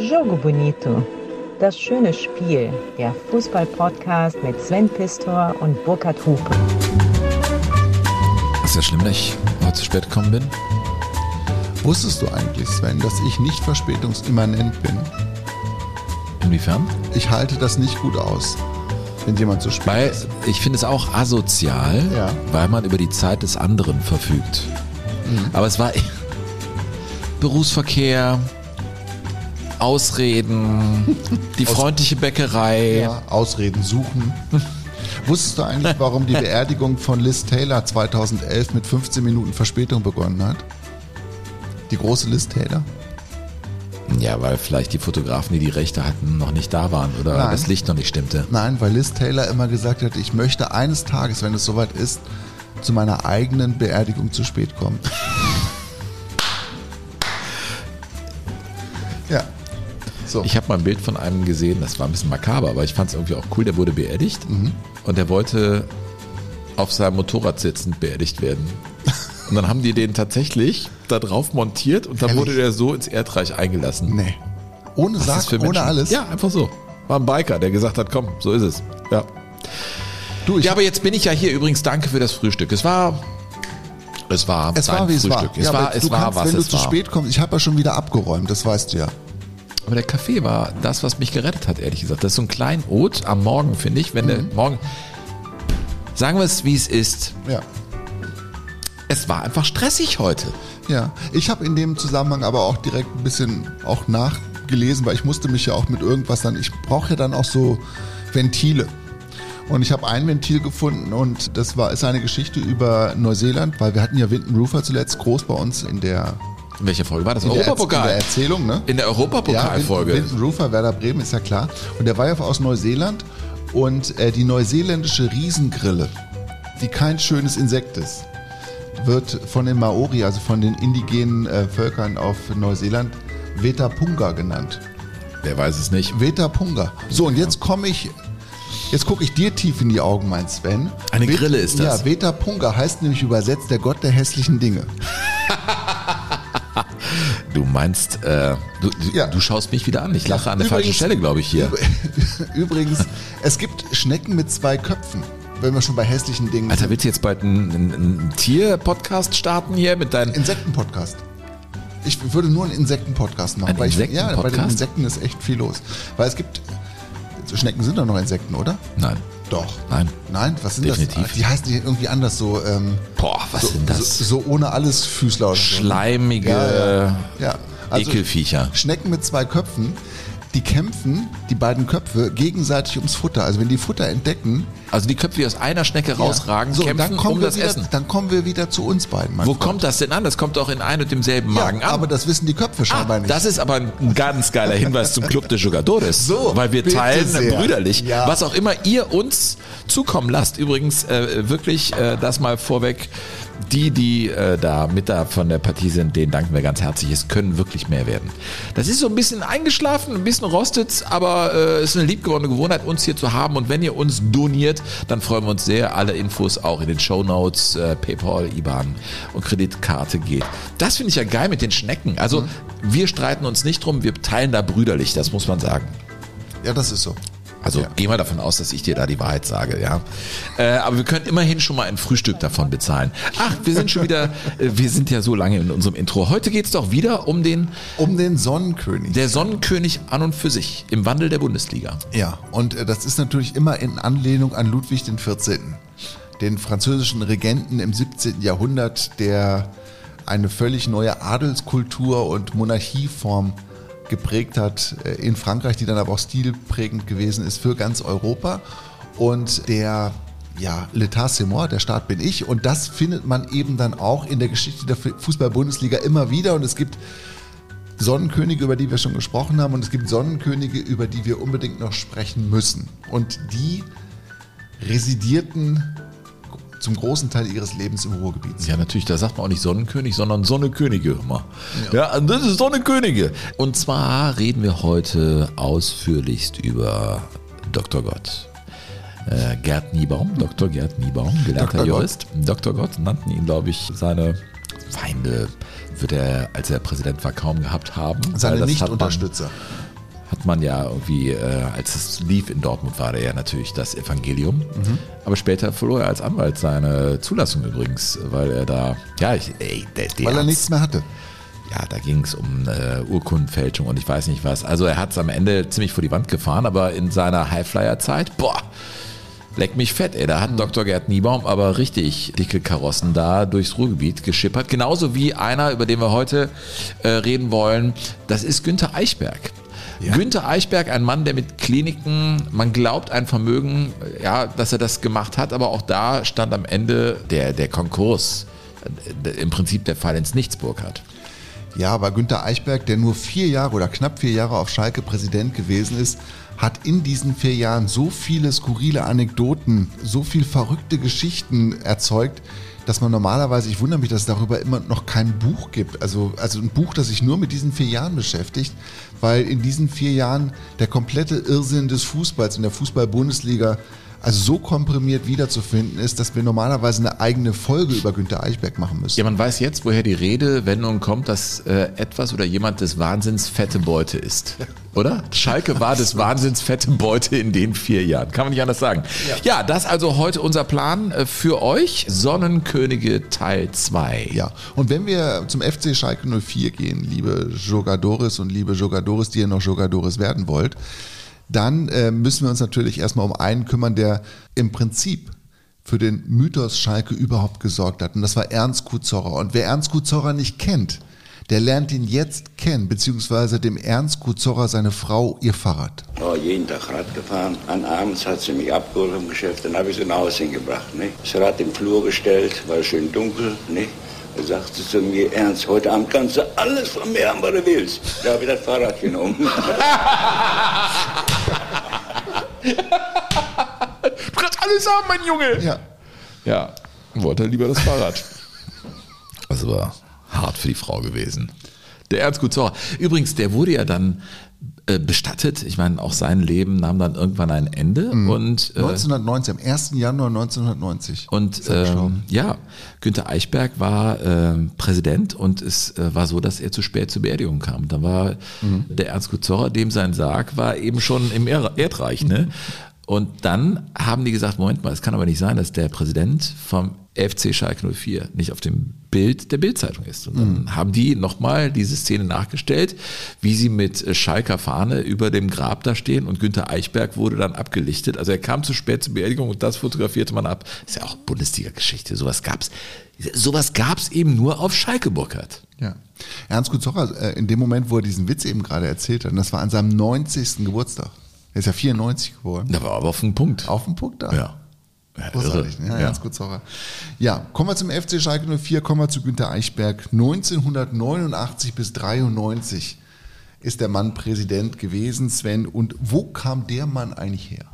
Jogo Bonito. Das schöne Spiel. Der Fußball-Podcast mit Sven Pistor und Burkhard Hupe. Ist ja schlimm, dass ich heute zu spät gekommen bin. Wusstest du eigentlich, Sven, dass ich nicht verspätungsimmanent bin? Inwiefern? Ich halte das nicht gut aus, wenn jemand zu spät Weil ist. ich finde es auch asozial, Ja. weil man über die Zeit des anderen verfügt. Aber es war Berufsverkehr, Ausreden, die freundliche Bäckerei. Ja, Ausreden suchen. Wusstest du eigentlich, warum die Beerdigung von Liz Taylor 2011 mit 15 Minuten Verspätung begonnen hat? Die große Liz Taylor? Ja, weil vielleicht die Fotografen, die die Rechte hatten, noch nicht da waren oder Nein. das Licht noch nicht stimmte. Nein, weil Liz Taylor immer gesagt hat, ich möchte eines Tages, wenn es soweit ist, zu meiner eigenen Beerdigung zu spät kommen. So. Ich habe mal ein Bild von einem gesehen, das war ein bisschen makaber, aber ich fand es irgendwie auch cool. Der wurde beerdigt und der wollte auf seinem Motorrad sitzend beerdigt werden. Und dann haben die den tatsächlich da drauf montiert und dann Ehrlich? wurde der so ins Erdreich eingelassen. nee. Ohne Was für ohne Menschen? alles. Ja, einfach so. War ein Biker, der gesagt hat, komm, so ist es. Ja. du, ich Ja, aber jetzt bin ich ja hier übrigens. Danke für das Frühstück. Es war, es war, es war wie es war. Frühstück. Es Ja, war, es du war kannst, was wenn du es zu war. spät kommst, ich habe ja schon wieder abgeräumt, das weißt du ja. Aber der Kaffee war das, was mich gerettet hat, ehrlich gesagt. Das ist so ein klein Ot am Morgen, finde ich. Wenn der Mhm. Morgen. Sagen wir es, wie es ist. Ja. Es war einfach stressig heute. Ja, ich habe in dem Zusammenhang aber auch direkt ein bisschen auch nachgelesen, weil ich musste mich ja auch mit irgendwas dann, ich brauche ja dann auch so Ventile. Und ich habe ein Ventil gefunden und das war ist eine Geschichte über Neuseeland, weil wir hatten ja Winton Rufer zuletzt groß bei uns in der, In welcher Folge war das? in der, Erz- in der Europapokal. Erzählung, ne? In der Europapokalfolge. Ja, Winton Rufer, Werder Bremen, ist ja klar. Und der war ja aus Neuseeland und äh, die neuseeländische Riesengrille, die kein schönes Insekt ist, wird von den Maori, also von den indigenen äh, Völkern auf Neuseeland, Vetapunga genannt. Wer weiß es nicht. Vetapunga. So, und jetzt komme ich, jetzt gucke ich dir tief in die Augen, mein Sven. Eine Grille ist das. Ja, Vetapunga heißt nämlich übersetzt der Gott der hässlichen Dinge. Du meinst, äh, du, Ja. du schaust mich wieder an. Ich lache an der Übrigens- falschen Stelle, glaube ich, hier. Übrigens, es gibt Schnecken mit zwei Köpfen, wenn wir schon bei hässlichen Dingen Alter, sind. willst du jetzt bald einen, einen, Tier-Podcast starten hier mit deinen. Insekten-Podcast. Ich würde nur einen Insekten-Podcast machen. Ein weil ich, Ja, bei den? Insekten ist echt viel los. Weil es gibt, Schnecken sind doch noch Insekten, oder? Nein. Doch. Nein. Nein, was sind Definitiv. das? Die heißen die irgendwie anders, so, ähm, Boah, was so, sind das? So, so ohne alles Füßler. Schleimige Ja, ja. ja. Also Ekelviecher. Schnecken mit zwei Köpfen, die kämpfen, die beiden Köpfe, gegenseitig ums Futter. Also wenn die Futter entdecken, Also die Köpfe, die aus einer Schnecke rausragen, so, kämpfen dann kommen um wir das wieder, Essen. Dann kommen wir wieder zu uns beiden. Wo Freund. kommt das denn an? Das kommt doch in ein und demselben Magen an. Aber das wissen die Köpfe scheinbar Ah, nicht. das ist aber ein ganz geiler Hinweis zum Club de Jugadores. So, weil wir teilen sehr. brüderlich, was auch immer ihr uns zukommen lasst. Übrigens äh, wirklich äh, das mal vorweg. Die, die äh, da mit da von der Partie sind, denen danken wir ganz herzlich. Es können wirklich mehr werden. Das ist so ein bisschen eingeschlafen, ein bisschen rostet, aber äh, es ist eine liebgewonnene Gewohnheit, uns hier zu haben. Und wenn ihr uns doniert, dann freuen wir uns sehr. Alle Infos auch in den Show Notes, äh, PayPal, IBAN und Kreditkarte geht. Das finde ich ja geil mit den Schnecken. Also wir streiten uns nicht drum, wir teilen da brüderlich, das muss man sagen. ja, das ist so. Also Ja. geh mal davon aus, dass ich dir da die Wahrheit sage, ja. Äh, aber wir können immerhin schon mal ein Frühstück davon bezahlen. Ach, wir sind schon wieder, äh, wir sind ja so lange in unserem Intro. Heute geht's doch wieder um den, Um den Sonnenkönig. der Sonnenkönig an und für sich im Wandel der Bundesliga. Ja, und äh, das ist natürlich immer in Anlehnung an Ludwig XIV., den französischen Regenten im 17. Jahrhundert, der eine völlig neue Adelskultur und Monarchieform geprägt hat äh, in Frankreich, die dann aber auch stilprägend gewesen ist für ganz Europa. Und der ja, L'État c'est moi, der Staat bin ich. Und das findet man eben dann auch in der Geschichte der Fußball-Bundesliga immer wieder. Und es gibt Sonnenkönige, über die wir schon gesprochen haben, und es gibt Sonnenkönige, über die wir unbedingt noch sprechen müssen. Und die residierten zum großen Teil ihres Lebens im Ruhrgebiet. Ja, natürlich, da sagt man auch nicht Sonnenkönig, sondern Sonnekönige immer. Ja, das ist Sonnekönige. Und zwar reden wir heute ausführlichst über Dr. Gott. Äh, Gerd Niebaum, Dr. Gerd Niebaum, gelernter Dr. Jurist. Dr. Gott nannten ihn, glaube ich, seine Feinde wird er, als er Präsident war, kaum gehabt haben. Seine Nichtunterstützer. Hat man ja irgendwie, äh, als es lief in Dortmund, war der ja natürlich das Evangelium. Mhm. Aber später verlor er als Anwalt seine Zulassung übrigens, weil er da, ja, ich, ey, der, der Weil er nichts mehr hatte. Ja, da ging es um äh, Urkundenfälschung und ich weiß nicht was. Also er hat es am Ende ziemlich vor die Wand gefahren, aber in seiner Highflyer-Zeit, boah, leck mich fett, ey. Da hat mhm. Dr. Gerd Niebaum aber richtig dicke Karossen da durchs Ruhrgebiet geschippert. Genauso wie einer, über den wir heute äh, reden wollen, das ist Günther Eichberg. Ja. Günther Eichberg, ein Mann, der mit Kliniken, man glaubt ein Vermögen, ja, dass er das gemacht hat, aber auch da stand am Ende der, der Konkurs, äh, im Prinzip der Fall ins Nichtsburg hat. Ja, aber Günther Eichberg, der nur vier Jahre oder knapp vier Jahre auf Schalke Präsident gewesen ist, hat in diesen vier Jahren so viele skurrile Anekdoten, so viel verrückte Geschichten erzeugt, dass man normalerweise, ich wundere mich, dass es darüber immer noch kein Buch gibt. Also, also ein Buch, das sich nur mit diesen vier Jahren beschäftigt, weil in diesen vier Jahren der komplette Irrsinn des Fußballs in der Fußball-Bundesliga also so komprimiert wiederzufinden ist, dass wir normalerweise eine eigene Folge über Günter Eichberg machen müssen. Ja, man weiß jetzt, woher die Redewendung kommt, dass äh, etwas oder jemand des Wahnsinns fette Beute ist. Oder? Schalke war des Wahnsinns fette Beute in den vier Jahren. Kann man nicht anders sagen. Ja, ja das also heute unser Plan äh, für euch. Sonnenkönige Teil 2. Ja, und wenn wir zum FC Schalke 04 gehen, liebe Jogadores und liebe Jogadores, die ihr noch Jogadores werden wollt, dann äh, müssen wir uns natürlich erstmal um einen kümmern, der im Prinzip für den Mythos Schalke überhaupt gesorgt hat. Und das war Ernst Kuzorra. Und wer Ernst Kuzorra nicht kennt, der lernt ihn jetzt kennen, beziehungsweise dem Ernst Kuzorra seine Frau ihr Fahrrad. Oh, jeden Tag Rad gefahren. An abends hat sie mich abgeholt im Geschäft, dann habe ich sie nach Hause hingebracht. Ne? Das Rad im Flur gestellt, war schön dunkel. Ne? Da sagt sie zu mir, Ernst, heute Abend kannst du alles von mir haben, was du willst. Da habe ich das Fahrrad genommen. du kannst alles haben, mein Junge. Ja. Ja, wollte lieber das Fahrrad. Das war hart für die Frau gewesen. Der Ernst Gutzauer. Übrigens, der wurde ja dann bestattet. Ich meine, auch sein Leben nahm dann irgendwann ein Ende. Mhm. Und, äh, 1990, am 1. Januar 1990. Und äh, ja, Günther Eichberg war äh, Präsident und es äh, war so, dass er zu spät zur Beerdigung kam. Da war mhm. der Ernst Gutzorra, dem sein Sarg war eben schon im Erdreich. Ne? Und dann haben die gesagt, Moment mal, es kann aber nicht sein, dass der Präsident vom FC Schalke 04 nicht auf dem Bild der Bildzeitung ist. Und dann mhm. haben die nochmal diese Szene nachgestellt, wie sie mit Schalker Fahne über dem Grab da stehen und Günther Eichberg wurde dann abgelichtet. Also er kam zu spät zur Beerdigung und das fotografierte man ab. ist ja auch Bundesliga-Geschichte. Sowas gab's. Sowas gab's eben nur auf Schalke Burkhardt. Ja. Ernst Kutzocher, äh, in dem Moment, wo er diesen Witz eben gerade erzählt hat, und das war an seinem 90. Geburtstag. Er ist ja 94 geworden. Da war aber auf den Punkt. Auf den Punkt da. Ja. Ja, Großartig, ne? ja, ja. ganz kurz Zauber. Ja, kommen wir zum FC Schalke 04, kommen wir zu Günter Eichberg. 1989 bis 93 ist der Mann Präsident gewesen, Sven. Und wo kam der Mann eigentlich her?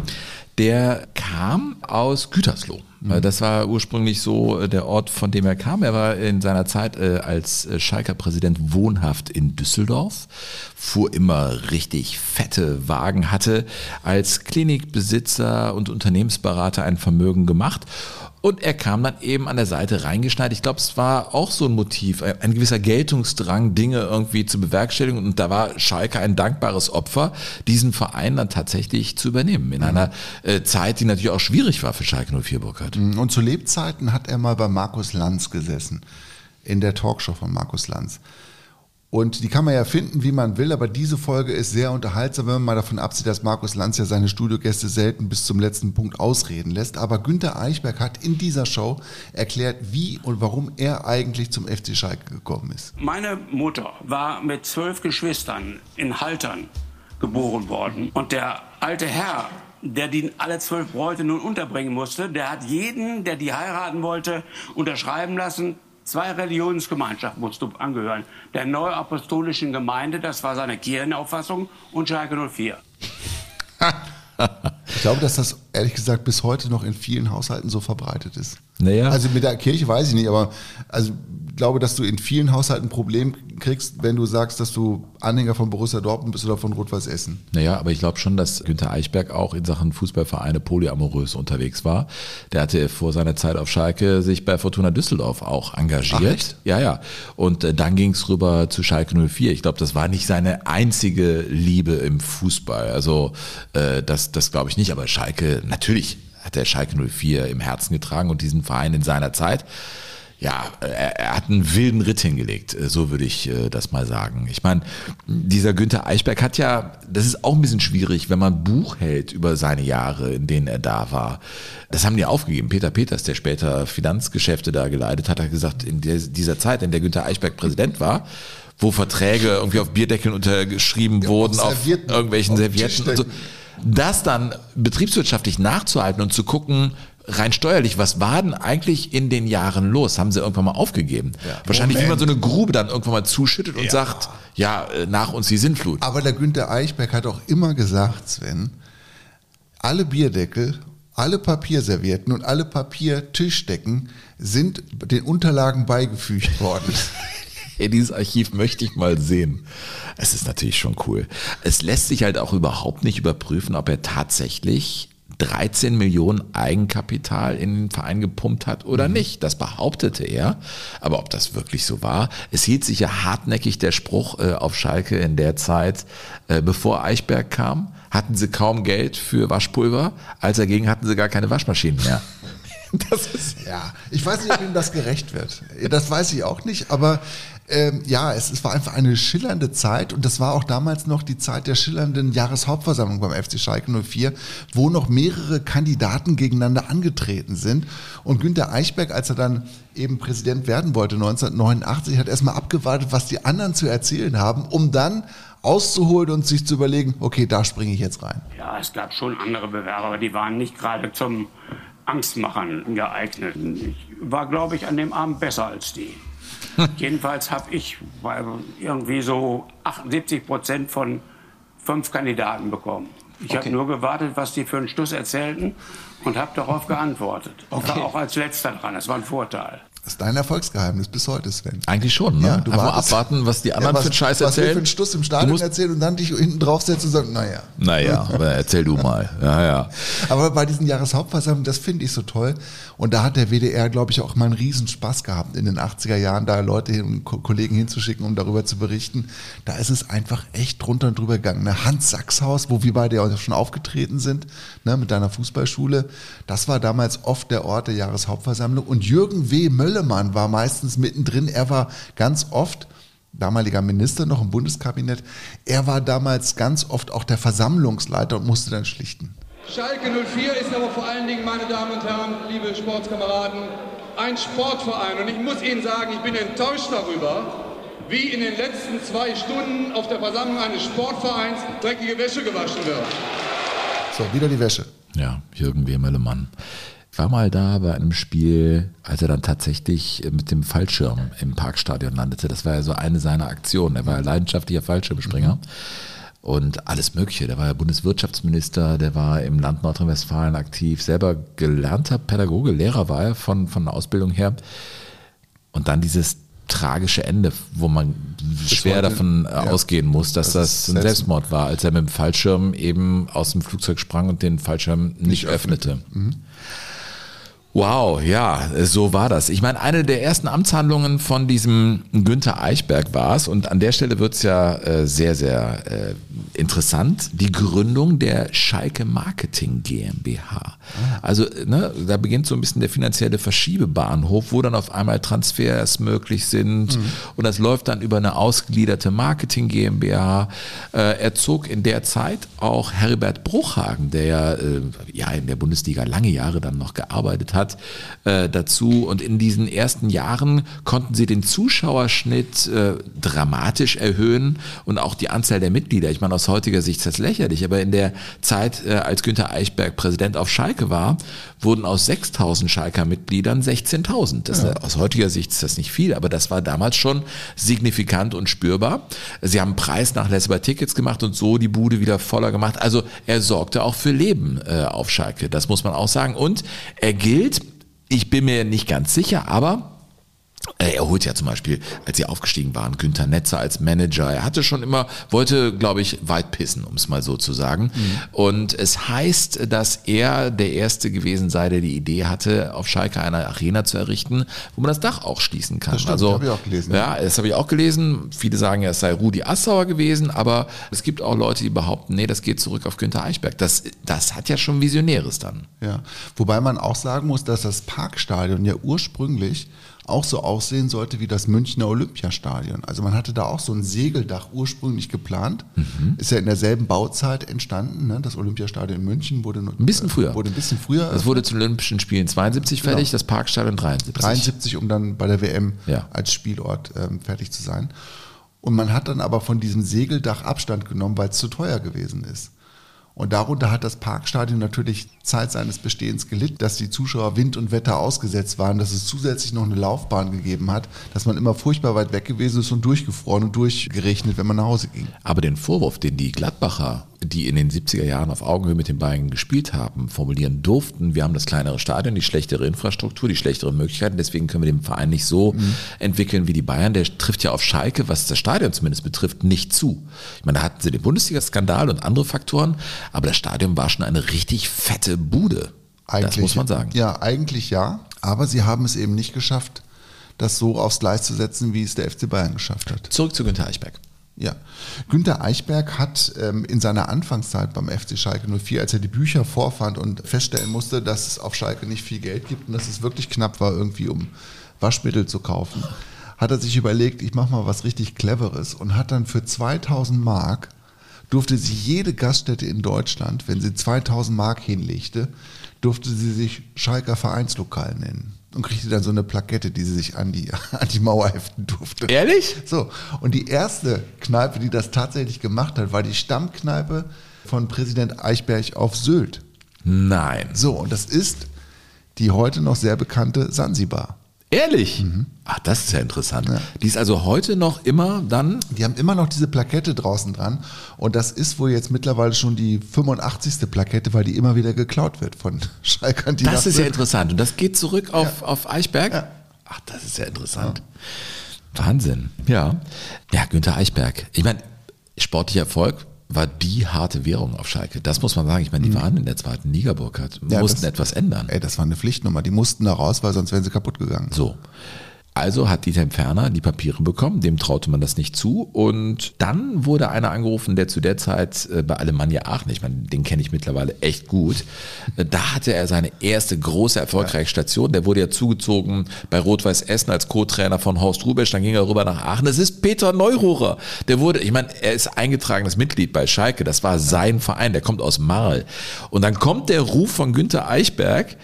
Der kam aus Gütersloh. Mhm. Das war ursprünglich so äh, der Ort, von dem er kam. Er war in seiner Zeit äh, als äh, Schalker Präsident wohnhaft in Düsseldorf, fuhr immer richtig fette Wagen, hatte als Klinikbesitzer und Unternehmensberater ein Vermögen gemacht und er kam dann eben an der Seite reingeschneit. Ich glaube, es war auch so ein Motiv, ein gewisser Geltungsdrang, Dinge irgendwie zu bewerkstelligen. Und da war Schalke ein dankbares Opfer, diesen Verein dann tatsächlich zu übernehmen. In mhm. einer äh, Zeit, die natürlich auch schwierig war für Schalke 04 Burkhardt. Mhm. Und zu Lebzeiten hat er mal bei Markus Lanz gesessen, in der Talkshow von Markus Lanz. Und die kann man ja finden, wie man will, aber diese Folge ist sehr unterhaltsam, wenn man mal davon absieht, dass Markus Lanz ja seine Studiogäste selten bis zum letzten Punkt ausreden lässt. Aber Günter Eichberg hat in dieser Show erklärt, wie und warum er eigentlich zum FC Schalke gekommen ist. Meine Mutter war mit zwölf Geschwistern in Haltern geboren worden. Und der alte Herr, der die alle zwölf Bräute nun unterbringen musste, der hat jeden, der die heiraten wollte, unterschreiben lassen, Zwei Religionsgemeinschaften musst du angehören. Der Neuapostolischen Gemeinde, das war seine Kirchenauffassung, und Schalke 04. ich glaube, dass das ehrlich gesagt bis heute noch in vielen Haushalten so verbreitet ist. Naja. Also mit der Kirche weiß ich nicht, aber also ich glaube, dass du in vielen Haushalten ein Problem kriegst, wenn du sagst, dass du Anhänger von Borussia Dortmund bist oder von Rot-Weiß Essen. Naja, aber ich glaube schon, dass Günther Eichberg auch in Sachen Fußballvereine polyamorös unterwegs war. Der hatte vor seiner Zeit auf Schalke sich bei Fortuna Düsseldorf auch engagiert. Ach? Ja, ja. Und äh, dann ging es rüber zu Schalke 04. Ich glaube, das war nicht seine einzige Liebe im Fußball. Also äh, das, das glaube ich nicht. Aber Schalke, natürlich hat er Schalke 04 im Herzen getragen und diesen Verein in seiner Zeit ja, er, hat einen wilden Ritt hingelegt, äh, so würde ich äh, das mal sagen. Ich meine, dieser Günther Eichberg hat ja, das ist auch ein bisschen schwierig, wenn man Buch hält über seine Jahre, in denen er da war. Das haben die aufgegeben. Peter Peters, der später Finanzgeschäfte da geleitet hat, hat gesagt, in dieser Zeit, in der Günther Eichberg Präsident war, wo Verträge irgendwie auf Bierdeckeln untergeschrieben ja, wurden, auf, auf irgendwelchen auf Servietten und so, das dann betriebswirtschaftlich nachzuhalten und zu gucken, rein steuerlich, was war denn eigentlich in den Jahren los? Haben sie irgendwann mal aufgegeben? Ja. Wahrscheinlich, Moment. wie man so eine Grube dann irgendwann mal zuschüttet und ja. sagt, ja, äh, nach uns die Sintflut. Aber der Günther Eichberg hat auch immer gesagt, Sven, alle Bierdeckel, alle Papierservietten und alle Papiertischdecken sind den Unterlagen beigefügt worden. Hey, dieses Archiv möchte ich mal sehen. Es ist natürlich schon cool. Es lässt sich halt auch überhaupt nicht überprüfen, ob er tatsächlich 13 Millionen Eigenkapital in den Verein gepumpt hat oder mhm. nicht. Das behauptete er. Aber ob das wirklich so war, es hielt sich ja hartnäckig der Spruch äh, auf Schalke in der Zeit, äh, bevor Eichberg kam, hatten sie kaum Geld für Waschpulver, als dagegen hatten sie gar keine Waschmaschinen mehr. Das ist ja, ich weiß nicht, ob ihm das gerecht wird. Das weiß ich auch nicht, aber ähm, ja, es, es war einfach eine schillernde Zeit und das war auch damals noch die Zeit der schillernden Jahreshauptversammlung beim FC Schalke 04, wo noch mehrere Kandidaten gegeneinander angetreten sind. Und Günter Eichberg, als er dann eben Präsident werden wollte 1989, hat erstmal abgewartet, was die anderen zu erzählen haben, um dann auszuholen und sich zu überlegen, okay, da springe ich jetzt rein. Ja, es gab schon andere Bewerber, aber die waren nicht gerade zum Angstmachern geeignet. Ich war, glaube ich, an dem Abend besser als die. Jedenfalls habe ich irgendwie so 78 Prozent von fünf Kandidaten bekommen. Ich okay. habe nur gewartet, was die für einen Stuss erzählten und habe darauf geantwortet. Okay. Ich war auch als letzter dran. Das war ein Vorteil. Das ist dein Erfolgsgeheimnis bis heute, Sven. Eigentlich schon, ne? Ja, du Einfach abwarten, was die anderen ja, was, für einen Scheiß was erzählen. Was für einen Stuss im Stadion erzählen und dann dich hinten draufsetzen und sagen, naja. Naja, aber erzähl du mal. Ja, ja. Aber bei diesen Jahreshauptversammlungen, das finde ich so toll. Und da hat der WDR, glaube ich, auch mal einen Riesenspaß gehabt in den 80er Jahren, da Leute und Kollegen hinzuschicken, um darüber zu berichten. Da ist es einfach echt drunter und drüber gegangen. Ne? Hans Sachshaus, wo wir beide auch schon aufgetreten sind, ne, mit deiner Fußballschule, das war damals oft der Ort der Jahreshauptversammlung. Und Jürgen W. Möllemann war meistens mittendrin. Er war ganz oft damaliger Minister noch im Bundeskabinett. Er war damals ganz oft auch der Versammlungsleiter und musste dann schlichten. Schalke 04 ist aber vor allen Dingen, meine Damen und Herren, liebe Sportskameraden, ein Sportverein. Und ich muss Ihnen sagen, ich bin enttäuscht darüber, wie in den letzten zwei Stunden auf der Versammlung eines Sportvereins dreckige Wäsche gewaschen wird. So, wieder die Wäsche. Ja, Jürgen Wehmelemann. Ich war mal da bei einem Spiel, als er dann tatsächlich mit dem Fallschirm im Parkstadion landete. Das war ja so eine seiner Aktionen. Er war leidenschaftlicher Fallschirmspringer. Mhm. Und alles Mögliche. Der war ja Bundeswirtschaftsminister, der war im Land Nordrhein-Westfalen aktiv, selber gelernter Pädagoge, Lehrer war er von, von der Ausbildung her. Und dann dieses tragische Ende, wo man das schwer davon ja, ausgehen muss, dass das, das ein Selbstmord war, als er mit dem Fallschirm eben aus dem Flugzeug sprang und den Fallschirm nicht, nicht öffnete. öffnete. Mhm. Wow, ja, so war das. Ich meine, eine der ersten Amtshandlungen von diesem Günther Eichberg war es, und an der Stelle wird es ja äh, sehr, sehr äh, interessant, die Gründung der Schalke Marketing GmbH. Also ne, da beginnt so ein bisschen der finanzielle Verschiebebahnhof, wo dann auf einmal Transfers möglich sind mhm. und das läuft dann über eine ausgegliederte Marketing GmbH. Äh, er zog in der Zeit auch Herbert Bruchhagen, der ja, äh, ja in der Bundesliga lange Jahre dann noch gearbeitet hat, hat, äh, dazu. Und in diesen ersten Jahren konnten sie den Zuschauerschnitt äh, dramatisch erhöhen und auch die Anzahl der Mitglieder. Ich meine, aus heutiger Sicht ist das lächerlich, aber in der Zeit, äh, als Günter Eichberg Präsident auf Schalke war, wurden aus 6000 Schalker Mitgliedern 16.000. Ja. Aus heutiger Sicht ist das nicht viel, aber das war damals schon signifikant und spürbar. Sie haben Preisnachlässe bei Tickets gemacht und so die Bude wieder voller gemacht. Also er sorgte auch für Leben äh, auf Schalke, das muss man auch sagen. Und er gilt ich bin mir nicht ganz sicher, aber Er holt ja zum Beispiel, als sie aufgestiegen waren, Günther Netzer als Manager. Er hatte schon immer, wollte, glaube ich, weit pissen, um es mal so zu sagen. Und es heißt, dass er der Erste gewesen sei, der die Idee hatte, auf Schalke eine Arena zu errichten, wo man das Dach auch schließen kann. Das stimmt, also, hab ich auch gelesen. Ja, das habe ich auch gelesen. Viele sagen ja, es sei Rudi Assauer gewesen, aber es gibt auch Leute, die behaupten, nee, das geht zurück auf Günther Eichberg. Das, das hat ja schon Visionäres dann. Ja, wobei man auch sagen muss, dass das Parkstadion ja ursprünglich auch so aussehen sollte wie das Münchner Olympiastadion. Also man hatte da auch so ein Segeldach ursprünglich geplant. Ist ja in derselben Bauzeit entstanden. Ne? Das Olympiastadion in München wurde nur, Ein bisschen früher. Wurde ein bisschen früher. Das wurde zu den Olympischen Spielen 72 fertig, das Parkstadion 73. 73, um dann bei der WM Ja. als Spielort ähm, fertig zu sein. Und man hat dann aber von diesem Segeldach Abstand genommen, weil es zu teuer gewesen ist. Und darunter hat das Parkstadion natürlich Zeit seines Bestehens gelitten, dass die Zuschauer Wind und Wetter ausgesetzt waren, dass es zusätzlich noch eine Laufbahn gegeben hat, dass man immer furchtbar weit weg gewesen ist und durchgefroren und durchgerechnet, wenn man nach Hause ging. Aber den Vorwurf, den die Gladbacher, die in den 70er Jahren auf Augenhöhe mit den Bayern gespielt haben, formulieren durften, wir haben das kleinere Stadion, die schlechtere Infrastruktur, die schlechteren Möglichkeiten, deswegen können wir den Verein nicht so entwickeln wie die Bayern. Der trifft ja auf Schalke, was das Stadion zumindest betrifft, nicht zu. Ich meine, da hatten sie den Bundesliga-Skandal und andere Faktoren, aber das Stadion war schon eine richtig fette Bude. das muss man sagen. Ja, eigentlich ja. Aber sie haben es eben nicht geschafft, das so aufs Gleis zu setzen, wie es der FC Bayern geschafft hat. Zurück zu Günter Eichberg. Ja. Günter Eichberg hat ähm, in seiner Anfangszeit beim FC Schalke 04, als er die Bücher vorfand und feststellen musste, dass es auf Schalke nicht viel Geld gibt und dass es wirklich knapp war, irgendwie um Waschmittel zu kaufen, hat er sich überlegt, ich mache mal was richtig Cleveres und hat dann für 2000 Mark durfte sie jede Gaststätte in Deutschland, wenn sie 2000 Mark hinlegte, durfte sie sich Schalker Vereinslokal nennen und kriegte dann so eine Plakette, die sie sich an die, an die Mauer heften durfte. Ehrlich? So, und die erste Kneipe, die das tatsächlich gemacht hat, war die Stammkneipe von Präsident Eichberg auf Sylt. Nein. So, und das ist die heute noch sehr bekannte Sansibar. Ehrlich? Ach, das ist ja interessant. Die ist also heute noch immer dann Die haben immer noch diese Plakette draußen dran und das ist wohl jetzt mittlerweile schon die 85. Plakette, weil die immer wieder geklaut wird von Schalkern. Das ist ja interessant. Und das geht zurück auf, auf Eichberg? Ach, das ist ja interessant. Wahnsinn. Ja. Ja, Günther Eichberg. Ich meine, sportlicher Erfolg war die harte Währung auf Schalke. Das muss man sagen. Ich meine, die waren in der zweiten Liga, Burkhardt. Mhm. Ja, mussten das- etwas ändern. Ey, das war eine Pflichtnummer. Die mussten da raus, weil sonst wären sie kaputt gegangen. So. Also hat Dieter Ferner die Papiere bekommen, dem traute man das nicht zu. Und dann wurde einer angerufen, der zu der Zeit äh, bei Alemannia Aachen, ich meine, den kenne ich mittlerweile echt gut, äh, da hatte er seine erste große, erfolgreiche Station. Der wurde ja zugezogen bei Rot-Weiß Essen als Co-Trainer von Horst Rubesch, dann ging er rüber nach Aachen. Das ist Peter Neururer. Der wurde, ich meine, er ist eingetragenes Mitglied bei Schalke, das war sein Verein, der kommt aus Marl. Und dann kommt der Ruf von Günther Eichberg,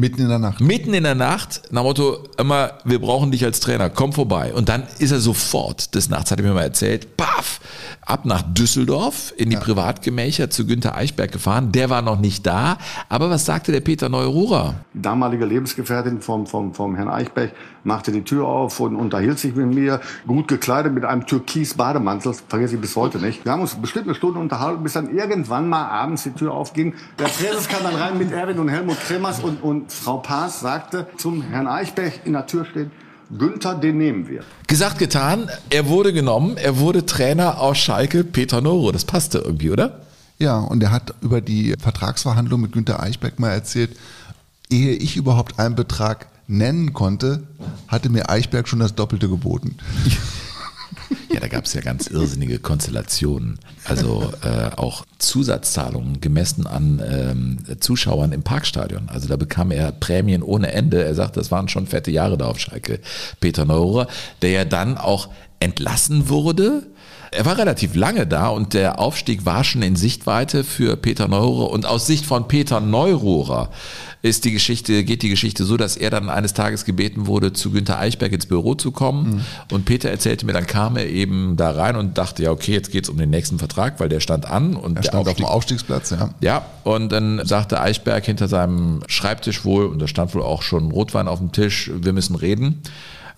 Mitten in der Nacht. Mitten in der Nacht, nach dem Motto, immer, wir brauchen dich als Trainer, komm vorbei. Und dann ist er sofort, des Nachts hat er mir mal erzählt, baff, ab nach Düsseldorf in die Privatgemächer zu Günter Eichberg gefahren. Der war noch nicht da. Aber was sagte der Peter Neururer? Die damalige Lebensgefährtin vom, vom, vom Herrn Eichberg machte die Tür auf und unterhielt sich mit mir, gut gekleidet mit einem türkis Bademantel, das vergesse ich bis heute nicht. Wir haben uns bestimmt eine Stunde unterhalten, bis dann irgendwann mal abends die Tür aufging. Der Präses kam dann rein mit Erwin und Helmut Kremers und, und Frau Paas sagte zum Herrn Eichberg in der Tür steht, Günther, den nehmen wir. Gesagt, getan, er wurde genommen, er wurde Trainer aus Schalke, Peter Neuro. Das passte irgendwie, oder? Ja, und er hat über die Vertragsverhandlung mit Günter Eichberg mal erzählt, ehe ich überhaupt einen Betrag nennen konnte, hatte mir Eichberg schon das Doppelte geboten. Ja, da gab es ja ganz irrsinnige Konstellationen. Also äh, auch Zusatzzahlungen gemessen an ähm, Zuschauern im Parkstadion. Also da bekam er Prämien ohne Ende. Er sagt, das waren schon fette Jahre da auf Schalke. Peter Neururer, der ja dann auch entlassen wurde. Er war relativ lange da und der Aufstieg war schon in Sichtweite für Peter Neururer. Und aus Sicht von Peter Neururer ist die Geschichte, geht die Geschichte so, dass er dann eines Tages gebeten wurde, zu Günter Eichberg ins Büro zu kommen. Und Peter erzählte mir, dann kam er eben da rein und dachte, ja, okay, jetzt geht's um den nächsten Vertrag, weil der stand an. Und Er stand auf dem Aufstieg- Aufstiegsplatz, ja. ja, und dann sagte Eichberg hinter seinem Schreibtisch wohl, und da stand wohl auch schon Rotwein auf dem Tisch, wir müssen reden.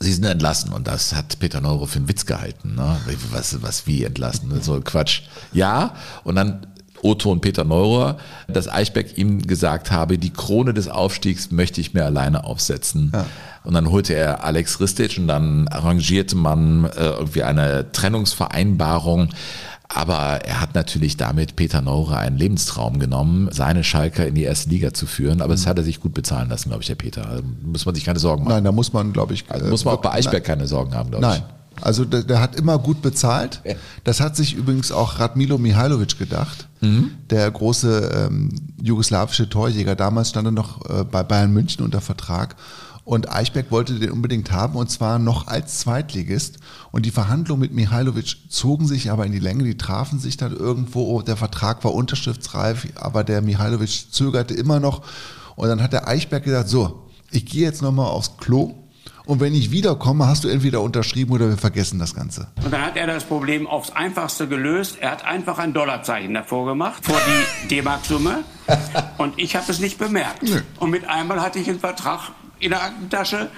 Sie sind entlassen und das hat Peter Neuro für einen Witz gehalten. Ne? Was, was wie entlassen? So Quatsch. Ja, und dann Otto und Peter Neurer, dass Eichberg ihm gesagt habe, die Krone des Aufstiegs möchte ich mir alleine aufsetzen. Ja. Und dann holte er Alex Ristic und dann arrangierte man äh, irgendwie eine Trennungsvereinbarung. Aber er hat natürlich damit Peter Neurer einen Lebenstraum genommen, seine Schalker in die erste Liga zu führen. Aber mhm. das hat er sich gut bezahlen lassen, glaube ich, der Peter. Also muss man sich keine Sorgen machen. Nein, da muss man, glaube ich. Also muss man auch bei Eichberg nein. keine Sorgen haben, glaube ich. Nein. Also der, der, hat immer gut bezahlt. Das hat sich übrigens auch Radmilo Mihailovic gedacht, mhm. der große ähm, jugoslawische Torjäger. Damals stand er noch äh, bei Bayern München unter Vertrag. Und Eichberg wollte den unbedingt haben und zwar noch als Zweitligist. Und die Verhandlungen mit Mihailovic zogen sich aber in die Länge. Die trafen sich dann irgendwo. Der Vertrag war unterschriftsreif, aber der Mihailovic zögerte immer noch. Und dann hat der Eichberg gesagt, so, ich gehe jetzt nochmal aufs Klo und wenn ich wiederkomme, hast du entweder unterschrieben oder wir vergessen das Ganze. Und dann hat er das Problem aufs Einfachste gelöst. Er hat einfach ein Dollarzeichen davor gemacht, vor die D-Mark-Summe. Und ich habe es nicht bemerkt. Nö. Und mit einmal hatte ich einen Vertrag in der Aktentasche.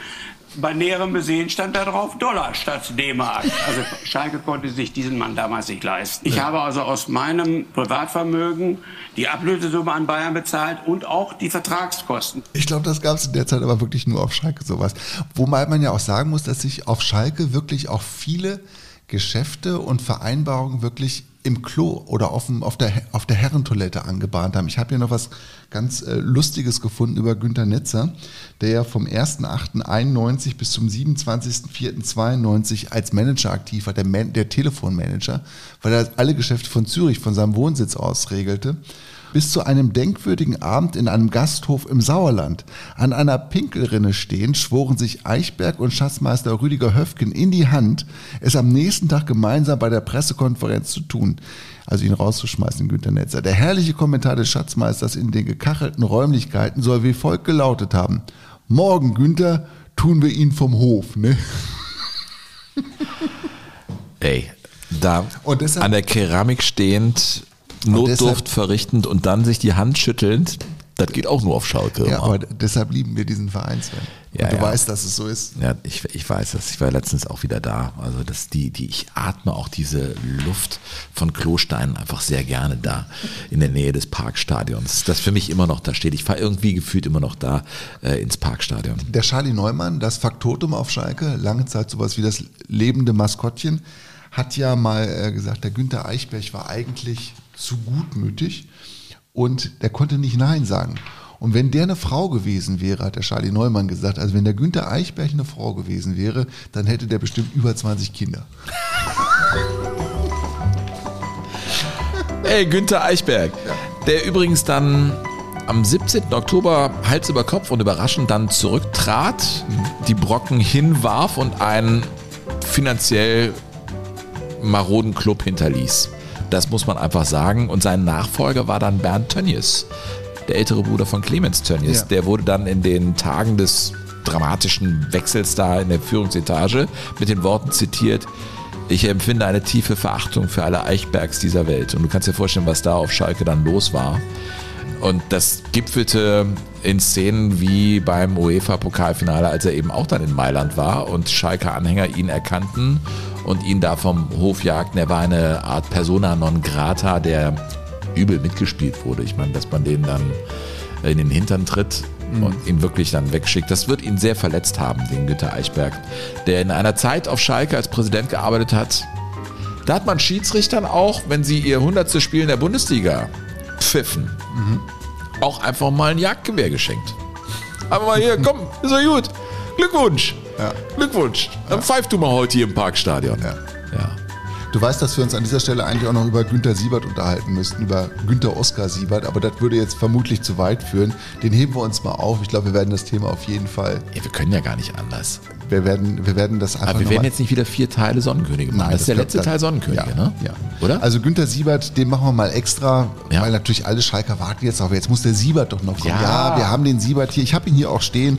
Bei näherem Besehen stand da drauf Dollar statt D-Mark. Also Schalke konnte sich diesen Mann damals nicht leisten. Ich ja. habe also aus meinem Privatvermögen die Ablösesumme an Bayern bezahlt und auch die Vertragskosten. Ich glaube, das gab es in der Zeit aber wirklich nur auf Schalke sowas. Wobei man ja auch sagen muss, dass sich auf Schalke wirklich auch viele Geschäfte und Vereinbarungen wirklich im Klo oder auf, dem, auf, der, auf der Herrentoilette angebahnt haben. Ich habe hier noch was ganz äh, Lustiges gefunden über Günter Netzer, der ja vom 1.8.91 bis zum 27.04.92 als Manager aktiv war, der, Man der Telefonmanager, weil er alle Geschäfte von Zürich, von seinem Wohnsitz aus regelte bis zu einem denkwürdigen Abend in einem Gasthof im Sauerland. An einer Pinkelrinne stehend schworen sich Eichberg und Schatzmeister Rüdiger Höfgen in die Hand, es am nächsten Tag gemeinsam bei der Pressekonferenz zu tun. Also ihn rauszuschmeißen, Günter Netzer. Der herrliche Kommentar des Schatzmeisters in den gekachelten Räumlichkeiten soll wie folgt gelautet haben. Morgen, Günther, tun wir ihn vom Hof, ne? Ey, da an der Keramik stehend Notdurft verrichtend und dann sich die Hand schüttelnd, das geht auch nur auf Schalke. Ja, aber deshalb lieben wir diesen Verein, Sven. Ja, du ja. weißt, dass es so ist. Ja, ich, ich weiß das. Ich war letztens auch wieder da. Also dass die, die, ich atme auch diese Luft von Klosteinen einfach sehr gerne da in der Nähe des Parkstadions. Das für mich immer noch da steht. Ich fahre irgendwie gefühlt immer noch da äh, ins Parkstadion. Der Charlie Neumann, das Faktotum auf Schalke, lange Zeit sowas wie das lebende Maskottchen, hat ja mal äh, gesagt, der Günther Eichberg war eigentlich zu gutmütig und der konnte nicht Nein sagen. Und wenn der eine Frau gewesen wäre, hat der Charlie Neumann gesagt, also wenn der Günther Eichberg eine Frau gewesen wäre, dann hätte der bestimmt über 20 Kinder. Ey, Günther Eichberg, der übrigens dann am 17. Oktober Hals über Kopf und überraschend dann zurücktrat, die Brocken hinwarf und einen finanziell maroden Club hinterließ. Das muss man einfach sagen. Und sein Nachfolger war dann Bernd Tönnies, der ältere Bruder von Clemens Tönnies. Ja. Der wurde dann in den Tagen des dramatischen Wechsels da in der Führungsetage mit den Worten zitiert, ich empfinde eine tiefe Verachtung für alle Eichbergs dieser Welt. Und du kannst dir vorstellen, was da auf Schalke dann los war. Und das gipfelte in Szenen wie beim UEFA-Pokalfinale, als er eben auch dann in Mailand war und Schalke-Anhänger ihn erkannten und ihn da vom Hof jagten. Er war eine Art Persona non grata, der übel mitgespielt wurde. Ich meine, dass man den dann in den Hintern tritt mhm. und ihn wirklich dann wegschickt. Das wird ihn sehr verletzt haben, den Günter Eichberg, der in einer Zeit auf Schalke als Präsident gearbeitet hat. Da hat man Schiedsrichtern auch, wenn sie ihr hundertstes Spiel in der Bundesliga pfiffen, mhm. auch einfach mal ein Jagdgewehr geschenkt. Aber mal hier, komm, ist doch gut. Glückwunsch. Ja. Glückwunsch. Dann ja. pfeift du mal heute hier im Parkstadion. Ja. ja. Du weißt, dass wir uns an dieser Stelle eigentlich auch noch über Günter Siebert unterhalten müssten, über Günter Oskar Siebert, aber das würde jetzt vermutlich zu weit führen. Den heben wir uns mal auf. Ich glaube, wir werden das Thema auf jeden Fall. Ja, wir können ja gar nicht anders. Wir werden, wir werden das einfach. Aber wir werden jetzt nicht wieder vier Teile Sonnenkönige machen. Nein, das, das ist der letzte Teil Sonnenkönige, ja, ne? Ja. Oder? Also Günter Siebert, den machen wir mal extra, ja. weil natürlich alle Schalker warten jetzt auf. Jetzt muss der Siebert doch noch kommen. Ja, ja wir haben den Siebert hier. Ich habe ihn hier auch stehen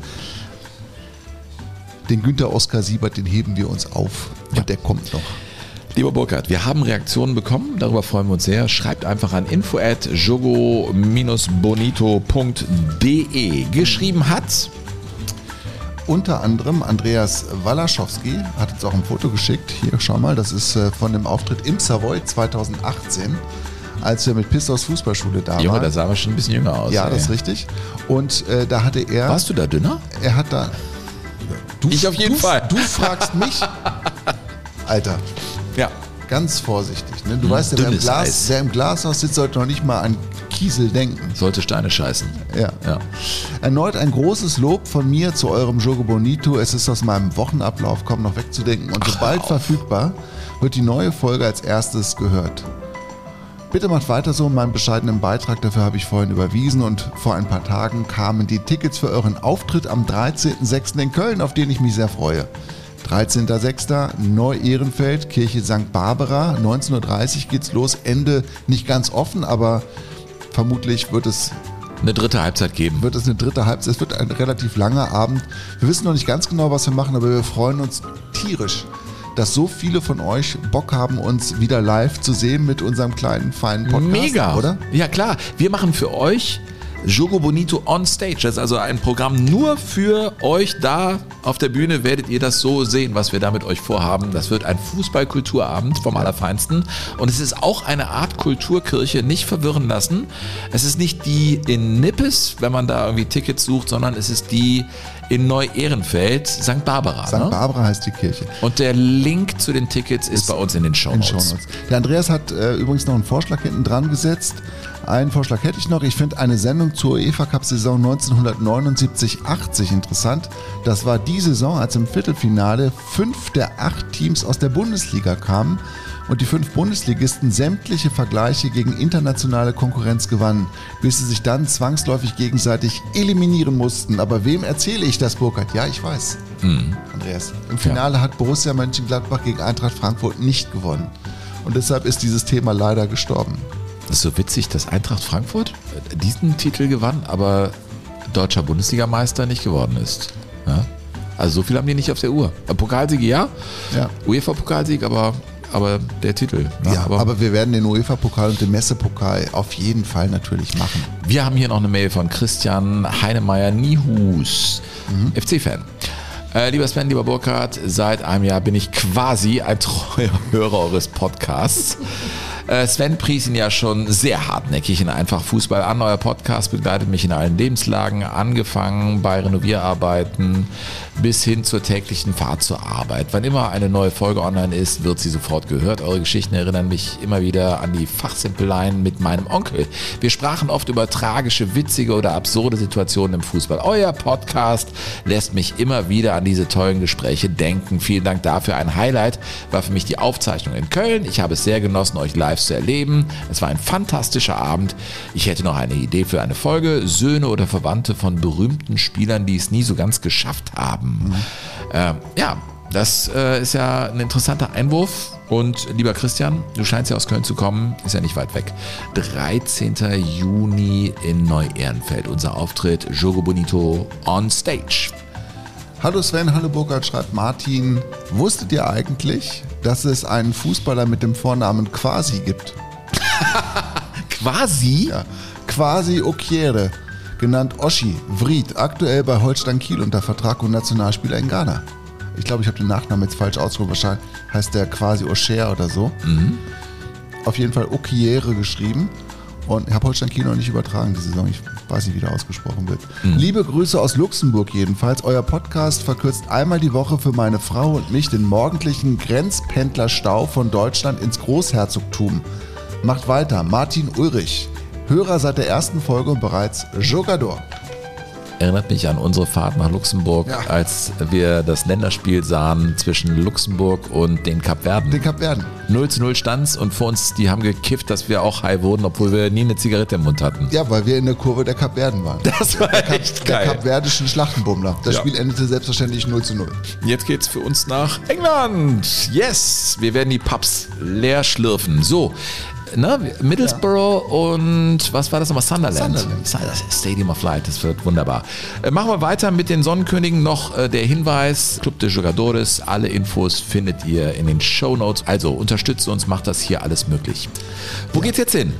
den Günther Oskar Siebert, den heben wir uns auf. Und ja. der kommt noch. Lieber Burkhard, wir haben Reaktionen bekommen, darüber freuen wir uns sehr. Schreibt einfach an info at jogo-bonito.de. Geschrieben hat unter anderem Andreas Walaschowski hat uns auch ein Foto geschickt. Hier, schau mal, das ist äh, von dem Auftritt im Savoy 2018. als wir mit Pistos Fußballschule da Junge, waren. da sah wir schon ein bisschen jünger aus. ja, ey. das ist richtig. Und äh, da hatte er. Warst du da dünner? Er hat da. Du, Ich auf jeden du, Fall. Du fragst mich. Alter, Ja. ganz vorsichtig. Ne? Du weißt ja, wer im, Glas, Eis. wer im Glashaus sitzt, sollte noch nicht mal an Kiesel denken. Sollte Steine scheißen. Ja. Ja. Erneut ein großes Lob von mir zu eurem Jogo Bonito. Es ist aus meinem Wochenablauf kaum noch wegzudenken und sobald verfügbar wird die neue Folge als erstes gehört. Bitte macht weiter so, meinen bescheidenen Beitrag dafür habe ich vorhin überwiesen und vor ein paar Tagen kamen die Tickets für euren Auftritt am 13.06. in Köln, auf den ich mich sehr freue. 13.06. Neu-Ehrenfeld, Kirche St. Barbara, 19.30 Uhr geht's los, Ende nicht ganz offen, aber vermutlich wird es Eine dritte Halbzeit geben. wird es eine dritte Halbzeit. Es wird ein relativ langer Abend. Wir wissen noch nicht ganz genau, was wir machen, aber wir freuen uns tierisch, dass so viele von euch Bock haben, uns wieder live zu sehen mit unserem kleinen, feinen Podcast. Mega, oder? Ja klar, wir machen für euch Jogo Bonito on Stage. Das ist also ein Programm nur für euch da auf der Bühne. Werdet ihr das so sehen, was wir da mit euch vorhaben. Das wird ein Fußballkulturabend vom Allerfeinsten. Und es ist auch eine Art Kulturkirche, nicht verwirren lassen. Es ist nicht die in Nippes, wenn man da irgendwie Tickets sucht, sondern es ist die in Neu-Ehrenfeld, St. Barbara. St. Ne? Barbara heißt die Kirche. Und der Link zu den Tickets ist, bei uns in den Show Notes. Shownotes. Der Andreas hat äh, übrigens noch einen Vorschlag hinten dran gesetzt. Einen Vorschlag hätte ich noch. Ich finde eine Sendung zur UEFA Cup Saison 1979-80 interessant. Das war die Saison, als im Viertelfinale fünf der acht Teams aus der Bundesliga kamen und die fünf Bundesligisten sämtliche Vergleiche gegen internationale Konkurrenz gewannen, bis sie sich dann zwangsläufig gegenseitig eliminieren mussten. Aber wem erzähle ich das, Burkhard? Ja, ich weiß. Andreas. Im Finale hat Borussia Mönchengladbach gegen Eintracht Frankfurt nicht gewonnen. Und deshalb ist dieses Thema leider gestorben. Das ist so witzig, dass Eintracht Frankfurt diesen Titel gewann, aber deutscher Bundesligameister nicht geworden ist. Ja? Also so viel haben die nicht auf der Uhr. Äh, Pokalsieg ja, Ja. UEFA-Pokalsieg, aber, aber der Titel. ne? Ja, aber, wir werden den UEFA-Pokal und den Messe-Pokal auf jeden Fall natürlich machen. Wir haben hier noch eine Mail von Christian Heinemeier Niehus, FC-Fan. Äh, lieber Sven, lieber Burkhard, seit einem Jahr bin ich quasi ein treuer Hörer eures Podcasts. Äh, Sven pries ihn ja schon sehr hartnäckig in Einfach Fußball an. Euer Podcast begleitet mich in allen Lebenslagen, angefangen bei Renovierarbeiten bis hin zur täglichen Fahrt zur Arbeit. Wann immer eine neue Folge online ist, wird sie sofort gehört. Eure Geschichten erinnern mich immer wieder an die Fachsimpeleien mit meinem Onkel. Wir sprachen oft über tragische, witzige oder absurde Situationen im Fußball. Euer Podcast lässt mich immer wieder an diese tollen Gespräche denken. Vielen Dank dafür. Ein Highlight war für mich die Aufzeichnung in Köln. Ich habe es sehr genossen, euch live zu erleben. Es war ein fantastischer Abend. Ich hätte noch eine Idee für eine Folge. Söhne oder Verwandte von berühmten Spielern, die es nie so ganz geschafft haben. Ähm, ja, das äh, ist ja ein interessanter Einwurf. Und lieber Christian, du scheinst ja aus Köln zu kommen, ist ja nicht weit weg. 13. Juni in Neu-Ehrenfeld, unser Auftritt Jogo Bonito on Stage. Hallo Sven, hallo Burkhard, schreibt Martin. Wusstet ihr eigentlich, dass es einen Fußballer mit dem Vornamen Quasi gibt? Quasi? Ja. Quasi Okiere, genannt Oschi Vried, aktuell bei Holstein Kiel unter Vertrag und Nationalspieler in Ghana. Ich glaube, ich habe den Nachnamen jetzt falsch ausgesprochen. Wahrscheinlich heißt der quasi Oscher oder so. Auf jeden Fall Okiere geschrieben. Und ich habe Holstein Kiel noch nicht übertragen die Saison. Ich weiß nicht, wie der ausgesprochen wird. Liebe Grüße aus Luxemburg jedenfalls. Euer Podcast verkürzt einmal die Woche für meine Frau und mich den morgendlichen Grenzpendlerstau von Deutschland ins Großherzogtum. Macht weiter. Martin Ulrich. Hörer seit der ersten Folge und bereits Jogador. Erinnert mich an unsere Fahrt nach Luxemburg, Ja. als wir das Länderspiel sahen zwischen Luxemburg und den Kapverden. Den Kapverden. 0 zu 0 stand's und vor uns, die haben gekifft, dass wir auch high wurden, obwohl wir nie eine Zigarette im Mund hatten. Ja, weil wir in der Kurve der Kapverden waren. Das war echt Der geil. kapverdischen Schlachtenbummler. Das Ja. Spiel endete selbstverständlich 0 zu 0. Jetzt geht's für uns nach England. Yes, wir werden die Pubs leer schlürfen. So, ne, Middlesbrough und was war das nochmal? Sunderland. Sunderland. Stadium of Light, das wird wunderbar. Äh, machen wir weiter mit den Sonnenkönigen. Noch äh, der Hinweis, Club de Jugadores, alle Infos findet ihr in den Show Notes. Also unterstützt uns, macht das hier alles möglich. Wo geht's jetzt hin?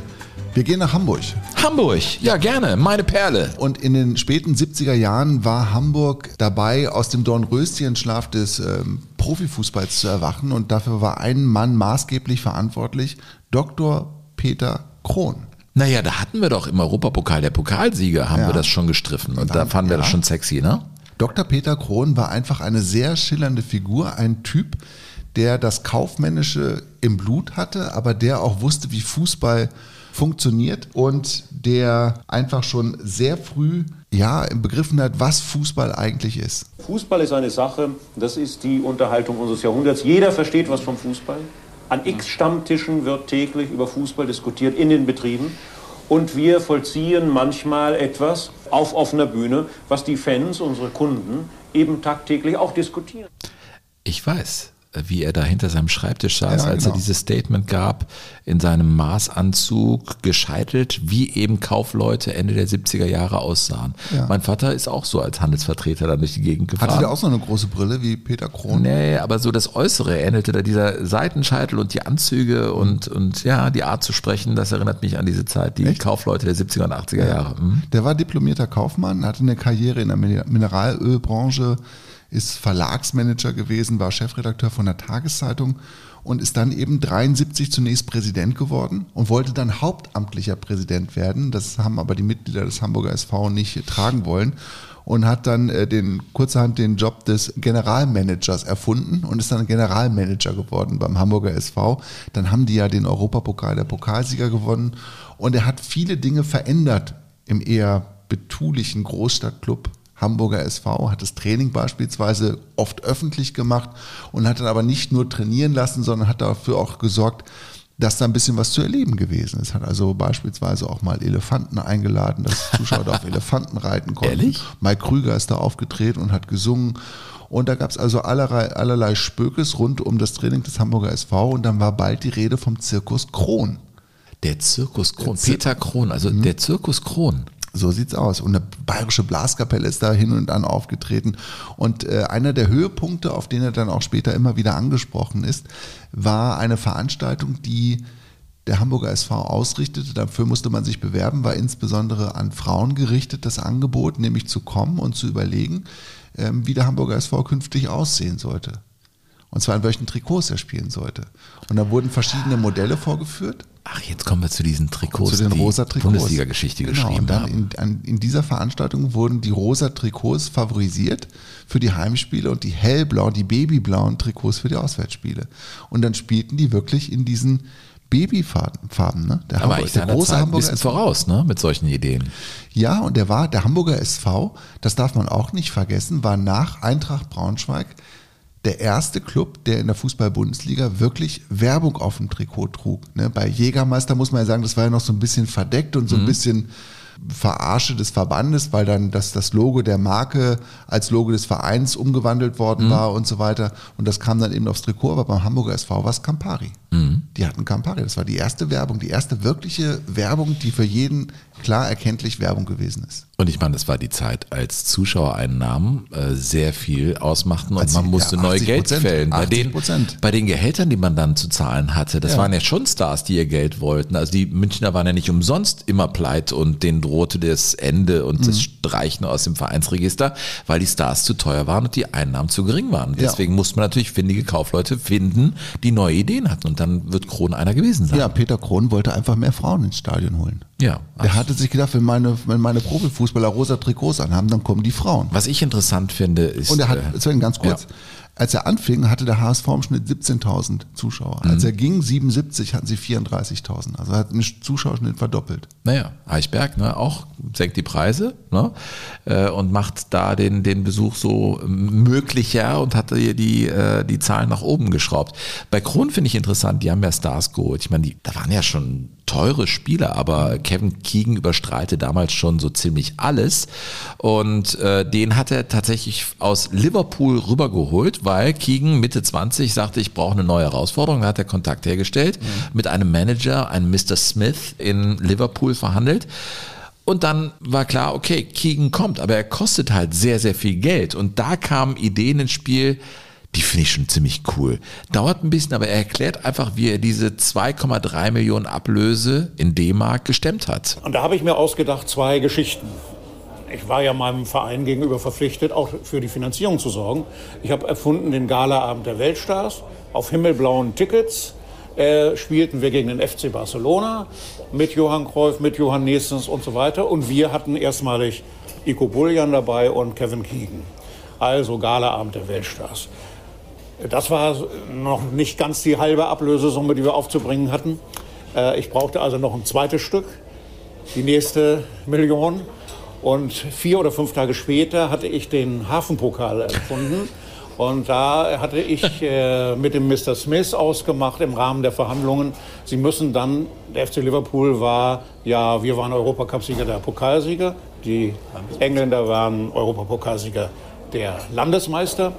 Wir gehen nach Hamburg. Hamburg. Ja, gerne. Meine Perle. Und in den späten 70er Jahren war Hamburg dabei, aus dem Dornröschenschlaf des ähm, Profifußballs zu erwachen. Und dafür war ein Mann maßgeblich verantwortlich, Dr. Peter Krohn. Naja, da hatten wir doch im Europapokal, der Pokalsieger, haben Ja. wir das schon gestriffen. Und da Dann- fanden wir ja. das schon sexy, ne? Dr. Peter Krohn war einfach eine sehr schillernde Figur, ein Typ, der das Kaufmännische im Blut hatte, aber der auch wusste, wie Fußball funktioniert und der einfach schon sehr früh ja begriffen hat, was Fußball eigentlich ist. Fußball ist eine Sache, das ist die Unterhaltung unseres Jahrhunderts. Jeder versteht was vom Fußball. An x Stammtischen wird täglich über Fußball diskutiert in den Betrieben. Und wir vollziehen manchmal etwas auf offener Bühne, was die Fans, unsere Kunden, eben tagtäglich auch diskutieren. Ich weiß, wie er da hinter seinem Schreibtisch saß, Ja, als genau. er dieses Statement gab, in seinem Maßanzug, gescheitelt, wie eben Kaufleute Ende der 70er Jahre aussahen. Ja. Mein Vater ist auch so als Handelsvertreter dann durch die Gegend gefahren. Hatte der auch so eine große Brille wie Peter Krohn? Nee, aber so das Äußere ähnelte da dieser Seitenscheitel und die Anzüge und, und ja, die Art zu sprechen, das erinnert mich an diese Zeit, die Echt? Kaufleute der 70er und 80er Jahre. Mhm. Der war diplomierter Kaufmann, hatte eine Karriere in der Min- Mineralölbranche, ist Verlagsmanager gewesen, war Chefredakteur von der Tageszeitung und ist dann eben 73 zunächst Präsident geworden und wollte dann hauptamtlicher Präsident werden. Das haben aber die Mitglieder des Hamburger SV nicht tragen wollen und hat dann äh, den kurzerhand den Job des Generalmanagers erfunden und ist dann Generalmanager geworden beim Hamburger SV. Dann haben die ja den Europapokal der Pokalsieger gewonnen und er hat viele Dinge verändert im eher betulichen Großstadtclub Hamburger SV, hat das Training beispielsweise oft öffentlich gemacht und hat dann aber nicht nur trainieren lassen, sondern hat dafür auch gesorgt, dass da ein bisschen was zu erleben gewesen ist. Hat also beispielsweise auch mal Elefanten eingeladen, dass Zuschauer da auf Elefanten reiten konnten. Ehrlich? Mike Krüger ist da aufgetreten und hat gesungen. Und da gab es also allerlei, allerlei Spökes rund um das Training des Hamburger SV und dann war bald die Rede vom Zirkus Kron. Der Zirkus Kron, Peter Kron, also der Zirkus Kron. So sieht's aus. Und eine bayerische Blaskapelle ist da hin und an aufgetreten. Und äh, einer der Höhepunkte, auf den er dann auch später immer wieder angesprochen ist, war eine Veranstaltung, die der Hamburger SV ausrichtete. Dafür musste man sich bewerben, war insbesondere an Frauen gerichtet, das Angebot, nämlich zu kommen und zu überlegen, ähm, wie der Hamburger SV künftig aussehen sollte. Und zwar in welchen Trikots er spielen sollte. Und da wurden verschiedene Modelle vorgeführt. Ach, jetzt kommen wir zu diesen Trikots, zu den die rosa Trikots. Bundesliga-Geschichte genau, geschrieben und dann haben. in, in dieser Veranstaltung wurden die rosa Trikots favorisiert für die Heimspiele und die hellblauen, die babyblauen Trikots für die Auswärtsspiele. Und dann spielten die wirklich in diesen Babyfarben. Farben, Ne? Der, Aber Hamburg- ich seiner Zeit ein bisschen SV. voraus, ne, mit solchen Ideen. Ja, und der war, der Hamburger SV, das darf man auch nicht vergessen, war nach Eintracht Braunschweig der erste Club, der in der Fußball-Bundesliga wirklich Werbung auf dem Trikot trug. Ne, bei Jägermeister muss man ja sagen, das war ja noch so ein bisschen verdeckt und so ein bisschen Verarsche des Verbandes, weil dann das, das Logo der Marke als Logo des Vereins umgewandelt worden war und so weiter. Und das kam dann eben aufs Trikot, aber beim Hamburger SV war es Campari. Die hatten Campari. Das war die erste Werbung, die erste wirkliche Werbung, die für jeden klar erkenntlich Werbung gewesen ist. Und ich meine, das war die Zeit, als Zuschauereinnahmen äh, sehr viel ausmachten und man musste ja, neu 80%, Geld fällen. Bei den, 80%. bei den Gehältern, die man dann zu zahlen hatte, das Ja. waren ja schon Stars, die ihr Geld wollten. Also die Münchner waren ja nicht umsonst immer pleit und denen drohte das Ende und Mhm. das Streichen aus dem Vereinsregister, weil die Stars zu teuer waren und die Einnahmen zu gering waren. Und Ja. Deswegen musste man natürlich findige Kaufleute finden, die neue Ideen hatten. Und dann wird Kron einer gewesen sein. Ja, Peter Krohn wollte einfach mehr Frauen ins Stadion holen. ja. Der hatte sich gedacht, wenn meine, wenn meine Profifußballer rosa Trikots anhaben, dann kommen die Frauen. Was ich interessant finde, ist. Und er hat, äh, Sven, ganz kurz, ja. als er anfing, hatte der HSV im Schnitt 17.000 Zuschauer. Als Mhm. er ging, 77, hatten sie 34.000. Also er hat den Zuschauerschnitt verdoppelt. Naja, Eichberg, ne, auch senkt die Preise ne, äh, und macht da den, den Besuch so möglicher und hat die, die, äh, die Zahlen nach oben geschraubt. Bei Kron finde ich interessant, die haben ja Stars geholt. Ich meine, die, da waren ja schon teure Spieler, aber Kevin Keegan überstrahlte damals schon so ziemlich alles. Und äh, den hat er tatsächlich aus Liverpool rübergeholt, weil Keegan Mitte 20 sagte, ich brauche eine neue Herausforderung. Da hat er Kontakt hergestellt mit einem Manager, einem Mr. Smith in Liverpool verhandelt. Und dann war klar, okay, Keegan kommt, aber er kostet halt sehr, sehr viel Geld. Und da kamen Ideen ins Spiel, die finde ich schon ziemlich cool. Dauert ein bisschen, aber er erklärt einfach, wie er diese 2,3 Millionen Ablöse in D-Mark gestemmt hat. Und da habe ich mir ausgedacht, zwei Geschichten. Ich war ja meinem Verein gegenüber verpflichtet, auch für die Finanzierung zu sorgen. Ich habe erfunden den Galaabend der Weltstars auf himmelblauen Tickets. äh, spielten wir gegen den FC Barcelona mit Johann Cruyff, mit Johann Neesens und so weiter. Und wir hatten erstmalig Iko Bullian dabei und Kevin Keegan. Also Galaabend der Weltstars. Das war noch nicht ganz die halbe Ablösesumme, die wir aufzubringen hatten. Äh, ich brauchte also noch ein zweites Stück, die nächste Million. Und vier oder fünf Tage später hatte ich den Hafenpokal erfunden. Und da hatte ich äh, mit dem Mr. Smith ausgemacht im Rahmen der Verhandlungen. Sie müssen dann, der FC Liverpool war, ja, wir waren Europacup-Sieger der Pokalsieger. Die Engländer waren Europapokalsieger der Landesmeister.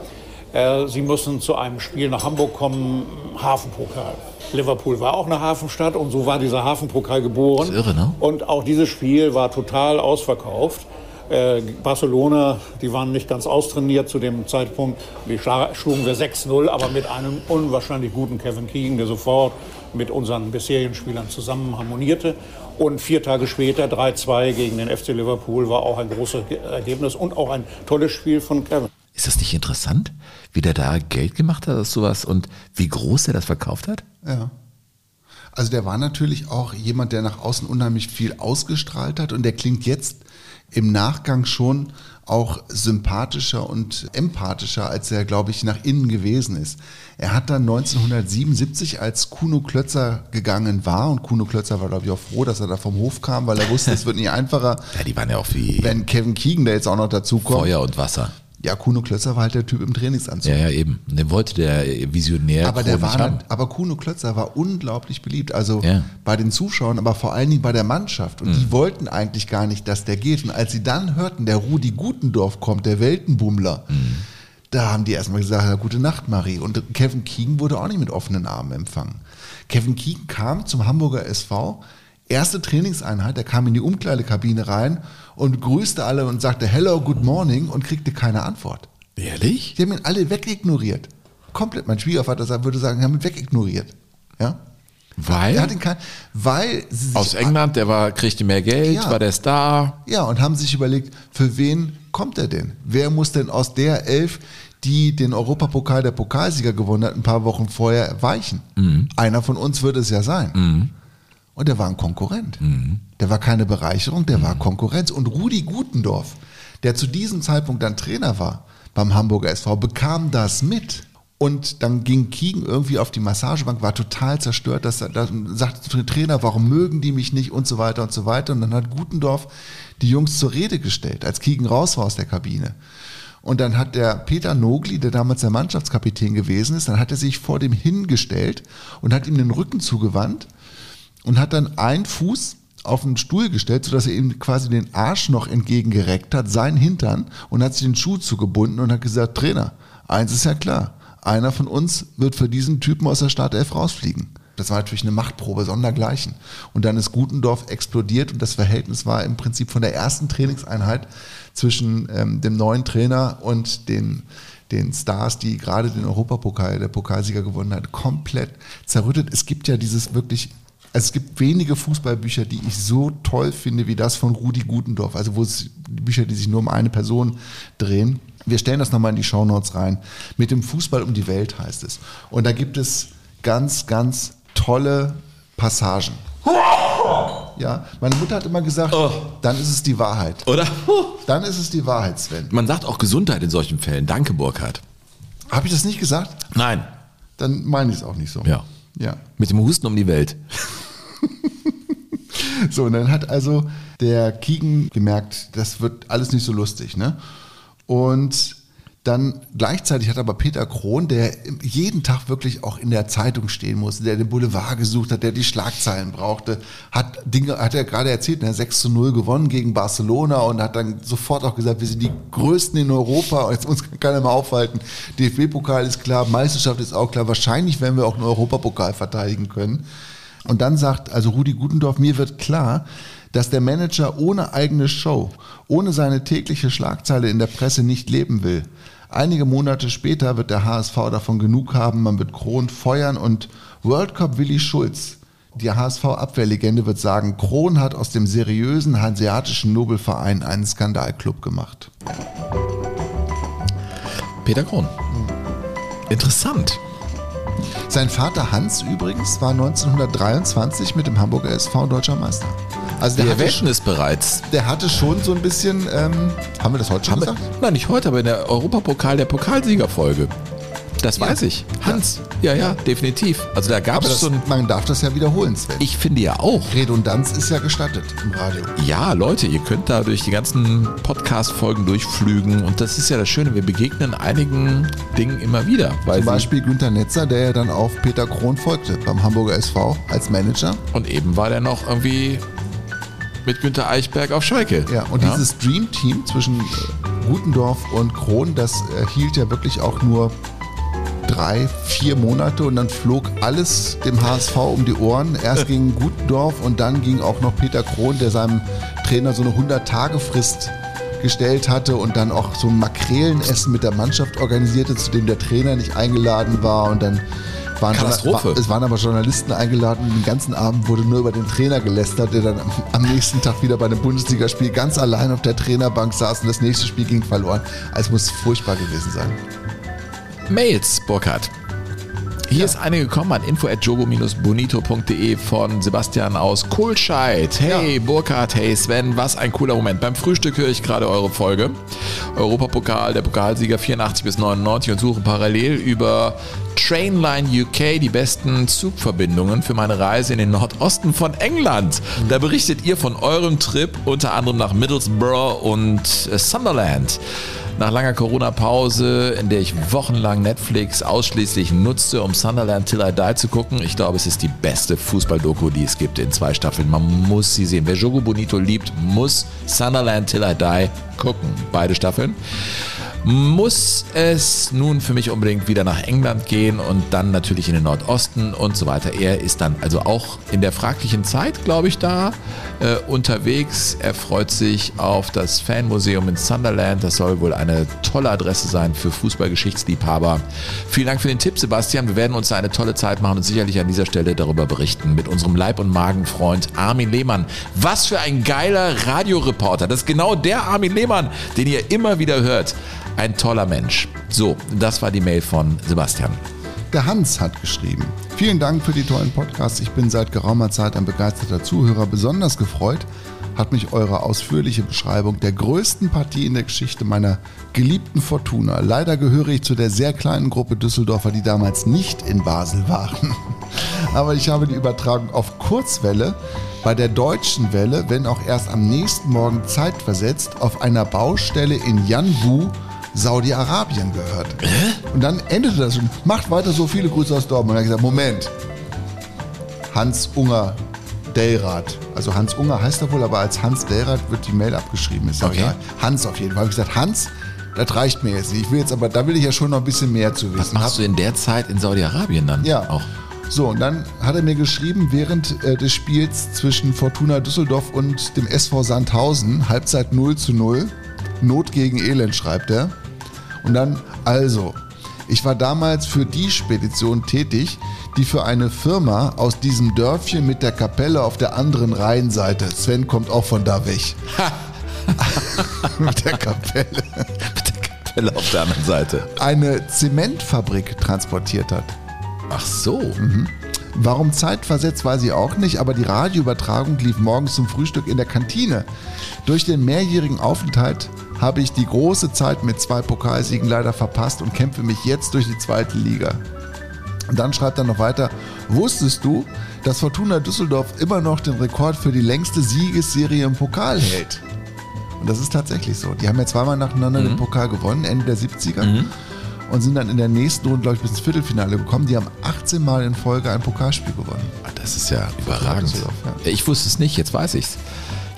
Äh, Sie müssen zu einem Spiel nach Hamburg kommen, Hafenpokal. Liverpool war auch eine Hafenstadt und so war dieser Hafenpokal geboren. Das ist irre, ne? Und auch dieses Spiel war total ausverkauft. Äh, Barcelona, die waren nicht ganz austrainiert zu dem Zeitpunkt. Die schlugen wir 6-0, aber mit einem unwahrscheinlich guten Kevin Keegan, der sofort mit unseren bisherigen Spielern zusammen harmonierte. Und vier Tage später 3-2 gegen den FC Liverpool war auch ein großes Ergebnis und auch ein tolles Spiel von Kevin. Ist das nicht interessant, wie der da Geld gemacht hat aus sowas und wie groß er das verkauft hat? Ja. Also der war natürlich auch jemand, der nach außen unheimlich viel ausgestrahlt hat und der klingt jetzt im Nachgang schon auch sympathischer und empathischer, als er, glaube ich, nach innen gewesen ist. Er hat dann 1977, als Kuno Klötzer gegangen war, und Kuno Klötzer war, glaube ich, auch froh, dass er da vom Hof kam, weil er wusste, es wird nicht einfacher, Ja, die waren ja auch wie wenn Kevin Keegan da jetzt auch noch dazu kommt. Feuer und Wasser. Ja, Kuno Klötzer war halt der Typ im Trainingsanzug. Ja, ja, eben. Den wollte der Visionär Aber, der war, haben. aber Kuno Klötzer war unglaublich beliebt. Also Ja. bei den Zuschauern, aber vor allen Dingen bei der Mannschaft. Und die wollten eigentlich gar nicht, dass der geht. Und als sie dann hörten, der Rudi Gutendorf kommt, der Weltenbummler, da haben die erstmal gesagt, ja, gute Nacht, Marie. Und Kevin Keegan wurde auch nicht mit offenen Armen empfangen. Kevin Keegan kam zum Hamburger SV, erste Trainingseinheit, er kam in die Umkleidekabine rein und grüßte alle und sagte Hello, good morning und kriegte keine Antwort. Ehrlich? Die haben ihn alle wegignoriert. Komplett. Mein Schwiegervater würde sagen, haben ihn wegignoriert. Ja? Weil? Er hat ihn kein, weil Aus England, der war, kriegte mehr Geld, Ja. war der Star. Ja, und haben sich überlegt, für wen kommt er denn? Wer muss denn aus der Elf, die den Europapokal der Pokalsieger gewonnen hat, ein paar Wochen vorher weichen? Einer von uns wird es ja sein. Und der war ein Konkurrent. Der war keine Bereicherung, der war Konkurrenz. Und Rudi Gutendorf, der zu diesem Zeitpunkt dann Trainer war beim Hamburger SV, bekam das mit. Und dann ging Kiegen irgendwie auf die Massagebank, war total zerstört. Das, das sagte der Trainer, warum mögen die mich nicht und so weiter und so weiter. Und dann hat Gutendorf die Jungs zur Rede gestellt, als Kiegen raus war aus der Kabine. Und dann hat der Peter Nogli, der damals der Mannschaftskapitän gewesen ist, dann hat er sich vor dem hingestellt und hat ihm den Rücken zugewandt und hat dann einen Fuß auf den Stuhl gestellt, sodass er ihm quasi den Arsch noch entgegengereckt hat, seinen Hintern und hat sich den Schuh zugebunden und hat gesagt, Trainer, eins ist ja klar, einer von uns wird für diesen Typen aus der Startelf rausfliegen. Das war natürlich eine Machtprobe sondergleichen. Und dann ist Gutendorf explodiert und das Verhältnis war im Prinzip von der ersten Trainingseinheit zwischen ähm, dem neuen Trainer und den, den Stars, die gerade den Europapokal, der Pokalsieger gewonnen hat, komplett zerrüttet. Es gibt ja dieses wirklich es gibt wenige Fußballbücher, die ich so toll finde wie das von Rudi Gutendorf. Also wo es Bücher, die sich nur um eine Person drehen. Wir stellen das nochmal in die Shownotes rein. Mit dem Fußball um die Welt heißt es. Und da gibt es ganz, ganz tolle Passagen. Ja, meine Mutter hat immer gesagt, dann ist es die Wahrheit. Oder? Dann ist es die Wahrheit, Sven. Man sagt auch Gesundheit in solchen Fällen. Danke, Burkhard. Habe ich das nicht gesagt? Nein. Dann meine ich es auch nicht so. Ja. Ja. Mit dem Husten um die Welt. So, und dann hat also der Kiegen gemerkt, das wird alles nicht so lustig, ne? Und dann gleichzeitig hat aber Peter Krohn, der jeden Tag wirklich auch in der Zeitung stehen musste, der den Boulevard gesucht hat, der die Schlagzeilen brauchte, hat Dinge, hat er gerade erzählt, ne, 6 zu 0 gewonnen gegen Barcelona und hat dann sofort auch gesagt, wir sind die Größten in Europa jetzt uns kann keiner mehr aufhalten. DFB-Pokal ist klar, Meisterschaft ist auch klar, wahrscheinlich werden wir auch einen Europapokal verteidigen können. Und dann sagt also Rudi Gutendorf, mir wird klar, dass der Manager ohne eigene Show, ohne seine tägliche Schlagzeile in der Presse nicht leben will. Einige Monate später wird der HSV davon genug haben, man wird Kron feuern und World Cup Willi Schulz, die HSV-Abwehrlegende, wird sagen, Kron hat aus dem seriösen hanseatischen Nobelverein einen Skandalclub gemacht. Peter Krohn. Interessant. Sein Vater Hans übrigens war 1923 mit dem Hamburger SV deutscher Meister. Also der Wir hatte, es bereits. der hatte schon so ein bisschen, ähm, haben wir das heute schon Haben wir, gesagt? nein, nicht heute, aber in der Europapokal der Pokalsiegerfolge. Das weiß ich. Hans. Ja, ja, definitiv. Also da gab Aber es das, so ein. man darf das ja wiederholen, Sven. Ich finde ja auch. Redundanz ist ja gestattet im Radio. Ja, Leute, ihr könnt da durch die ganzen Podcast-Folgen durchflügen und das ist ja das Schöne, wir begegnen einigen Dingen immer wieder. Weil Zum Beispiel Günter Netzer, der ja dann auf Peter Krohn folgte beim Hamburger SV als Manager. und eben war der noch irgendwie mit Günter Eichberg auf Schalke. Ja, und dieses Dream Team zwischen äh, Gutendorf und Krohn, das äh, hielt ja wirklich auch nur drei, vier Monate und dann flog alles dem HSV um die Ohren. Erst ging Gutendorf und dann ging auch noch Peter Krohn, der seinem Trainer so eine 100-Tage-Frist gestellt hatte und dann auch so ein Makrelenessen mit der Mannschaft organisierte, zu dem der Trainer nicht eingeladen war und dann waren, Katastrophe. war, es waren aber Journalisten eingeladen und den ganzen Abend wurde nur über den Trainer gelästert, der dann am, am nächsten Tag wieder bei einem Bundesligaspiel ganz allein auf der Trainerbank saß und das nächste Spiel ging verloren. Also es muss furchtbar gewesen sein. Mails, Burkhard. Hier ist eine gekommen an info.jogo-bonito.de von Sebastian aus Kohlscheid. Hey Burkhard, hey Sven, was ein cooler Moment. Beim Frühstück höre ich gerade eure Folge. Europapokal, der Pokalsieger 84 bis 99 und suche parallel über Trainline UK die besten Zugverbindungen für meine Reise in den Nordosten von England. Da berichtet ihr von eurem Trip unter anderem nach Middlesbrough und äh, Sunderland. Nach langer Corona-Pause, in der ich wochenlang Netflix ausschließlich nutzte, um Sunderland Till I Die zu gucken. Ich glaube, es ist die beste Fußball-Doku, die es gibt in zwei Staffeln. Man muss sie sehen. Wer Jogo Bonito liebt, muss Sunderland Till I Die gucken. Beide Staffeln. Muss es nun für mich unbedingt wieder nach England gehen und dann natürlich in den Nordosten und so weiter. Er ist dann also auch in der fraglichen Zeit, glaube ich, da äh, unterwegs. Er freut sich auf das Fanmuseum in Sunderland. Das soll wohl eine tolle Adresse sein für Fußballgeschichtsliebhaber. Vielen Dank für den Tipp, Sebastian. Wir werden uns da eine tolle Zeit machen und sicherlich an dieser Stelle darüber berichten mit unserem Leib- und Magenfreund Armin Lehmann. Was für ein geiler Radioreporter. Das ist genau der Armin Lehmann, den ihr immer wieder hört. Ein toller Mensch. So, das war die Mail von Sebastian. Der Hans hat geschrieben. Vielen Dank für die tollen Podcasts. Ich bin seit geraumer Zeit ein begeisterter Zuhörer. Besonders gefreut hat mich eure ausführliche Beschreibung der größten Partie in der Geschichte meiner geliebten Fortuna. Leider gehöre ich zu der sehr kleinen Gruppe Düsseldorfer, die damals nicht in Basel waren. Aber ich habe die Übertragung auf Kurzwelle bei der deutschen Welle, wenn auch erst am nächsten Morgen zeitversetzt, auf einer Baustelle in Yanbu, Saudi-Arabien gehört. Und dann endete das schon. Macht weiter so viele Grüße aus Dortmund. Und er hat gesagt, Moment. Hans Unger Dellrath. Also Hans Unger heißt er wohl, aber als Hans Dellrath wird die Mail abgeschrieben. Ist ja Okay. egal. Hans auf jeden Fall. Ich habe gesagt, Hans, das reicht mir jetzt nicht. Ich will jetzt aber, da will ich ja schon noch ein bisschen mehr zu wissen. Was machst du in der Zeit in Saudi-Arabien dann? Ja. Auch. So, und dann hat er mir geschrieben, während äh, des Spiels zwischen Fortuna Düsseldorf und dem SV Sandhausen, Halbzeit 0 zu 0, Not gegen Elend, schreibt er. Und dann, also, ich war damals für die Spedition tätig, die für eine Firma aus diesem Dörfchen mit der Kapelle auf der anderen Rheinseite, Sven kommt auch von da weg, mit der Kapelle, Mit der Kapelle auf der anderen Seite. eine Zementfabrik transportiert hat. Ach so. Warum zeitversetzt, weiß ich auch nicht, aber die Radioübertragung lief morgens zum Frühstück in der Kantine. Durch den mehrjährigen Aufenthalt habe ich die große Zeit mit zwei Pokalsiegen leider verpasst und kämpfe mich jetzt durch die zweite Liga. Und dann schreibt er noch weiter, wusstest du, dass Fortuna Düsseldorf immer noch den Rekord für die längste Siegesserie im Pokal hält? Und das ist tatsächlich so. Die haben ja zweimal nacheinander den Pokal gewonnen, Ende der 70er. Und sind dann in der nächsten Runde, glaube ich, bis ins Viertelfinale gekommen. Die haben 18 Mal in Folge ein Pokalspiel gewonnen. Ah, Das ist ja überragend. Ja, Ich wusste es nicht, jetzt weiß ich's.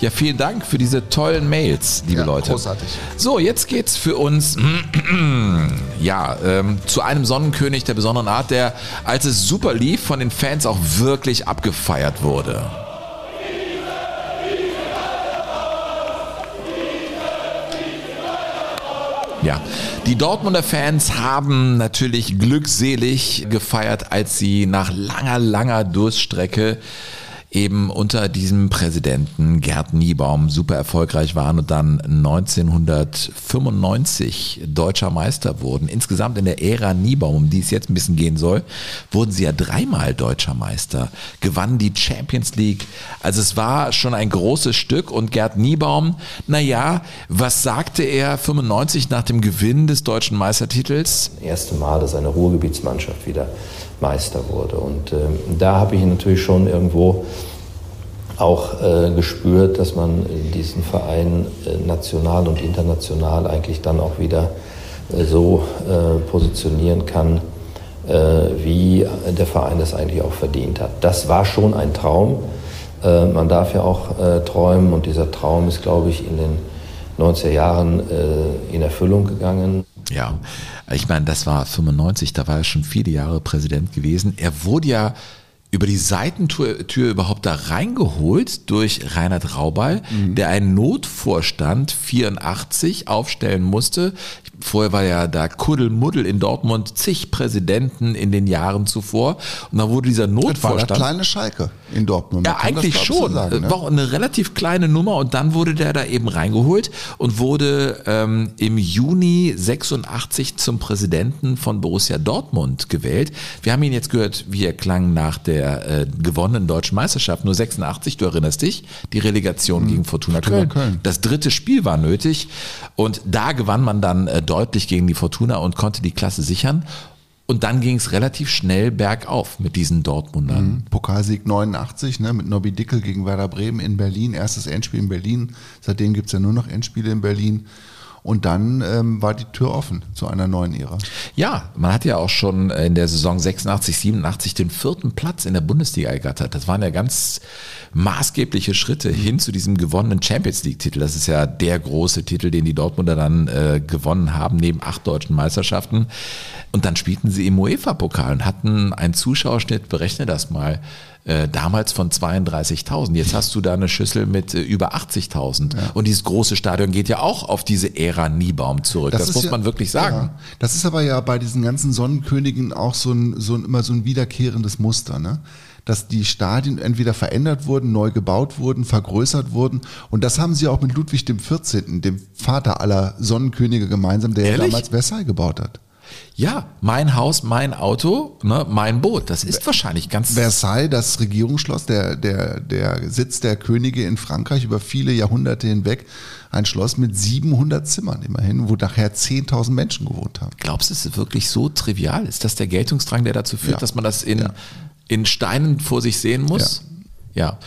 Ja, vielen Dank für diese tollen Mails, liebe Ja, Leute. großartig. So, jetzt geht's für uns ja ähm, zu einem Sonnenkönig der besonderen Art, der, als es super lief, von den Fans auch wirklich abgefeiert wurde. Ja, die Dortmunder Fans haben natürlich glückselig gefeiert, als sie nach langer, langer Durststrecke eben unter diesem Präsidenten Gerd Niebaum super erfolgreich waren und dann 1995 deutscher Meister wurden. Insgesamt in der Ära Niebaum, um die es jetzt ein bisschen gehen soll, wurden sie ja dreimal deutscher Meister, gewannen die Champions League. Also es war schon ein großes Stück und Gerd Niebaum, naja, was sagte er 95 nach dem Gewinn des deutschen Meistertitels? Das erste Mal, dass eine Ruhrgebietsmannschaft wieder Meister wurde. Und ähm, da habe ich natürlich schon irgendwo auch äh, gespürt, dass man diesen Verein äh, national und international eigentlich dann auch wieder äh, so äh, positionieren kann, äh, wie der Verein das eigentlich auch verdient hat. Das war schon ein Traum. Äh, man darf ja auch träumen und dieser Traum ist, glaube ich, in den 90er Jahren in Erfüllung gegangen. Ja, ich meine, das war 95, da war er schon viele Jahre Präsident gewesen. Er wurde ja über die Seitentür Tür überhaupt da reingeholt durch Reinhard Raubal, mhm. der einen Notvorstand 84 aufstellen musste. Vorher war ja da Kuddelmuddel in Dortmund, zig Präsidenten in den Jahren zuvor. Und da wurde dieser Notvorstand. Das war eine kleine Schalke in Dortmund. Ja, eigentlich das, schon. So sagen, ne? War eine relativ kleine Nummer und dann wurde der da eben reingeholt und wurde ähm, im Juni 86 zum Präsidenten von Borussia Dortmund gewählt. Wir haben ihn jetzt gehört, wie er klang nach der äh, gewonnenen deutschen Meisterschaft. Nur 86, du erinnerst dich, die Relegation mhm. gegen Fortuna Köln. Köln. Das dritte Spiel war nötig und da gewann man dann äh, deutlich gegen die Fortuna und konnte die Klasse sichern. Und dann ging es relativ schnell bergauf mit diesen Dortmundern. Mhm. Pokalsieg 89 ne, mit Nobby Dickel gegen Werder Bremen in Berlin. Erstes Endspiel in Berlin. Seitdem gibt es ja nur noch Endspiele in Berlin. Und dann ähm, war die Tür offen zu einer neuen Ära. Ja, man hat ja auch schon in der Saison 86, 87 den vierten Platz in der Bundesliga ergattert. Das waren ja ganz maßgebliche Schritte hin zu diesem gewonnenen Champions League-Titel. Das ist ja der große Titel, den die Dortmunder dann äh, gewonnen haben, neben acht deutschen Meisterschaften. Und dann spielten sie im UEFA-Pokal und hatten einen Zuschauerschnitt, berechne das mal, äh, damals von 32.000. Jetzt hast du da eine Schüssel mit äh, über 80.000. Ja. Und dieses große Stadion geht ja auch auf diese Ära Niebaum zurück. Das, das muss ja, man wirklich sagen. Ja. Das ist aber ja bei diesen ganzen Sonnenkönigen auch so ein, so ein immer so ein wiederkehrendes Muster, ne? dass die Stadien entweder verändert wurden, neu gebaut wurden, vergrößert wurden. Und das haben sie auch mit Ludwig dem 14., dem Vater aller Sonnenkönige gemeinsam, der ja damals Versailles gebaut hat. Ja, mein Haus, mein Auto, ne, mein Boot. Das ist wahrscheinlich ganz. Versailles, das Regierungsschloss, der, der, der Sitz der Könige in Frankreich über viele Jahrhunderte hinweg. Ein Schloss mit 700 Zimmern immerhin, wo nachher 10.000 Menschen gewohnt haben. Glaubst du, es ist wirklich so trivial? Ist das der Geltungsdrang, der dazu führt, ja. dass man das in, ja. in Steinen vor sich sehen muss? ja. ja.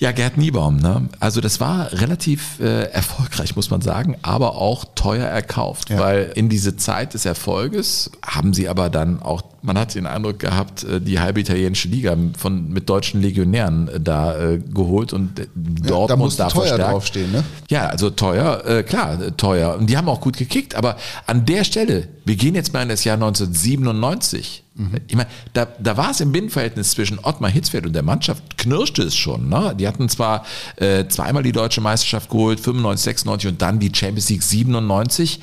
Ja, Gerd Niebaum. Ne? Also das war relativ äh, erfolgreich, muss man sagen, aber auch teuer erkauft, ja. weil in diese Zeit des Erfolges haben sie aber dann auch, man hat den Eindruck gehabt, äh, die halbe italienische Liga von mit deutschen Legionären äh, da äh, geholt und äh, dort ja, da muss da teuer verstärkt. draufstehen. Ne? Ja, also teuer, äh, klar, teuer. Und die haben auch gut gekickt, aber an der Stelle, wir gehen jetzt mal in das Jahr 1997 Mhm. Ich meine, da, da war es im Binnenverhältnis zwischen Ottmar Hitzfeld und der Mannschaft, knirschte es schon. Ne? Die hatten zwar äh, zweimal die deutsche Meisterschaft geholt, 95, 96 und dann die Champions League 97.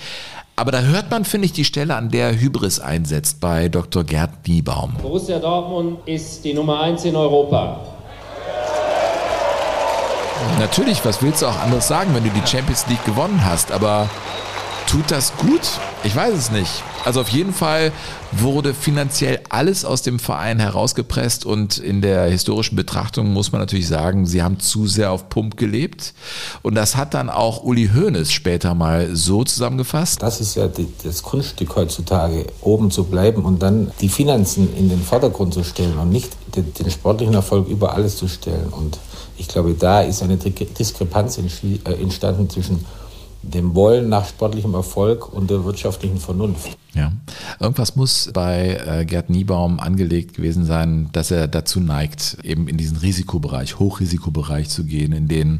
Aber da hört man, finde ich, die Stelle, an der Hybris einsetzt bei Dr. Gerd Niebaum. Borussia Dortmund ist die Nummer 1 in Europa. Natürlich, was willst du auch anderes sagen, wenn du die Champions League gewonnen hast? Aber tut das gut? Ich weiß es nicht. Also auf jeden Fall wurde finanziell alles aus dem Verein herausgepresst und in der historischen Betrachtung muss man natürlich sagen, sie haben zu sehr auf Pump gelebt. Und das hat dann auch Uli Hoeneß später mal so zusammengefasst. Das ist ja die, das Kunststück heutzutage, oben zu bleiben und dann die Finanzen in den Vordergrund zu stellen und nicht den, den sportlichen Erfolg über alles zu stellen. Und ich glaube, da ist eine Diskrepanz äh, entstanden zwischen dem Wollen nach sportlichem Erfolg und der wirtschaftlichen Vernunft. Ja, irgendwas muss bei äh, Gerd Niebaum angelegt gewesen sein, dass er dazu neigt, eben in diesen Risikobereich, Hochrisikobereich zu gehen, in den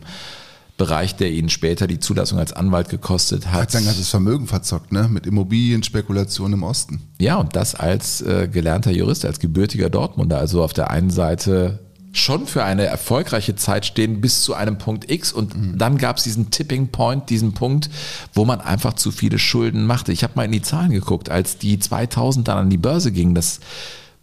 Bereich, der ihn später die Zulassung als Anwalt gekostet hat. Hat sein ganzes Vermögen verzockt, ne? Mit Immobilienspekulation im Osten. Ja, und das als äh, gelernter Jurist, als gebürtiger Dortmunder. Also auf der einen Seite schon für eine erfolgreiche Zeit stehen bis zu einem Punkt X und mhm. dann gab es diesen Tipping Point, diesen Punkt, wo man einfach zu viele Schulden machte. Ich habe mal in die Zahlen geguckt, als die 2000 dann an die Börse gingen, das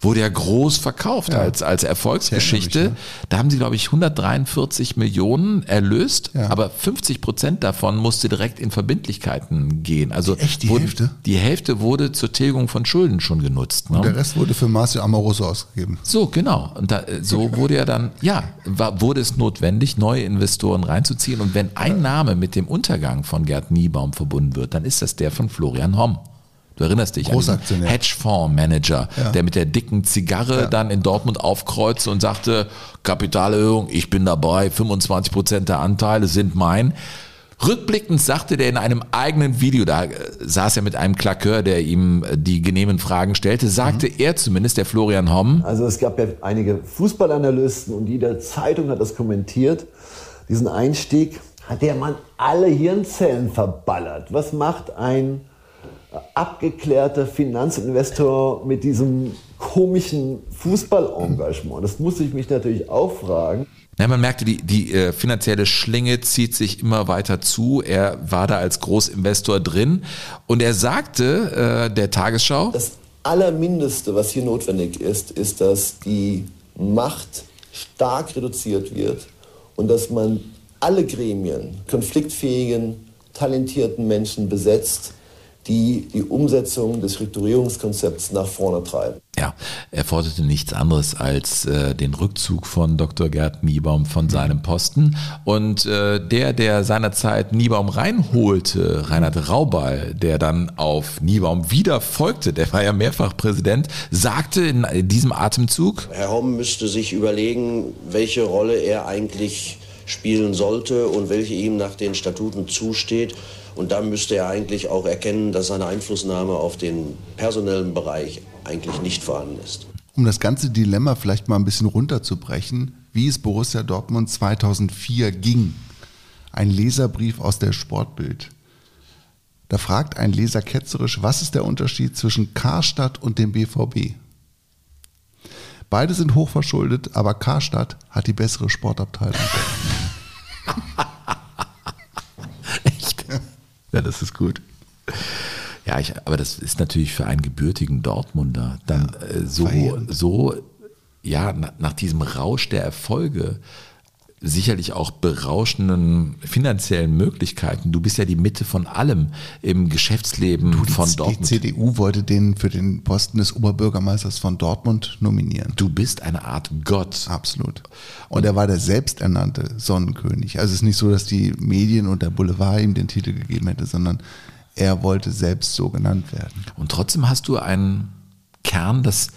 wurde ja groß verkauft Ja. als, als Erfolgsgeschichte. Sehr ehrlich, Da haben sie, glaube ich, 143 Millionen erlöst, Ja. aber 50 Prozent davon musste direkt in Verbindlichkeiten gehen. Also Echt, die wurden- Hälfte? Die Hälfte wurde zur Tilgung von Schulden schon genutzt. Ne? Und der Rest wurde für Marcio Amoroso ausgegeben. So, genau. Und da, äh, so wurde ja dann, ja, war, wurde es notwendig, neue Investoren reinzuziehen. Und wenn ein Name mit dem Untergang von Gerd Niebaum verbunden wird, dann ist das der von Florian Homm. Du erinnerst dich an Großaktionär. Hedgefondsmanager, Ja. der mit der dicken Zigarre Ja. dann in Dortmund aufkreuzte und sagte, Kapitalerhöhung, ich bin dabei, 25 Prozent der Anteile sind mein. Rückblickend sagte der in einem eigenen Video, da äh, saß er mit einem Klakeur, der ihm äh, die genehmen Fragen stellte, sagte Mhm. er zumindest, der Florian Homm, Also es gab ja einige Fußballanalysten und jede Zeitung hat das kommentiert. Diesen Einstieg hat der Mann alle Hirnzellen verballert. Was macht ein abgeklärter Finanzinvestor mit diesem komischen Fußballengagement? Das muss ich mich natürlich auch fragen. Ja, man merkte, die, die äh, finanzielle Schlinge zieht sich immer weiter zu. Er war da als Großinvestor drin und er sagte äh, der Tagesschau, Das Allermindeste, was hier notwendig ist, ist, dass die Macht stark reduziert wird und dass man alle Gremien, konfliktfähigen, talentierten Menschen besetzt, die die Umsetzung des Strukturierungskonzepts nach vorne treiben. ja, er forderte nichts anderes als äh, den Rückzug von Dr. Gerd Niebaum von seinem Posten. Und äh, der, der seinerzeit Niebaum reinholte, Reinhard Raubal, der dann auf Niebaum wieder folgte, der war ja mehrfach Präsident, sagte in, diesem Atemzug, Herr Homm müsste sich überlegen, welche Rolle er eigentlich spielen sollte und welche ihm nach den Statuten zusteht. Und dann müsste er eigentlich auch erkennen, dass seine Einflussnahme auf den personellen Bereich eigentlich nicht vorhanden ist. Um das ganze Dilemma vielleicht mal ein bisschen runterzubrechen, wie es Borussia Dortmund 2004 ging. Ein Leserbrief aus der Sportbild. Da fragt ein Leser ketzerisch, was ist der Unterschied zwischen Karstadt und dem BVB? Beide sind hochverschuldet, aber Karstadt hat die bessere Sportabteilung. Ja, das ist gut. Ja, ich, aber das ist natürlich für einen gebürtigen Dortmunder dann äh, so, verheerend. so, ja, na, nach diesem Rausch der Erfolge, sicherlich auch berauschenden finanziellen Möglichkeiten. Du bist ja die Mitte von allem im Geschäftsleben von die Dortmund. CDU wollte den für den Posten des Oberbürgermeisters von Dortmund nominieren. Du bist eine Art Gott. Absolut. Und er war der selbsternannte Sonnenkönig. Also es ist nicht so, dass die Medien und der Boulevard ihm den Titel gegeben hätte, sondern er wollte selbst so genannt werden. Und trotzdem hast du einen Kern, das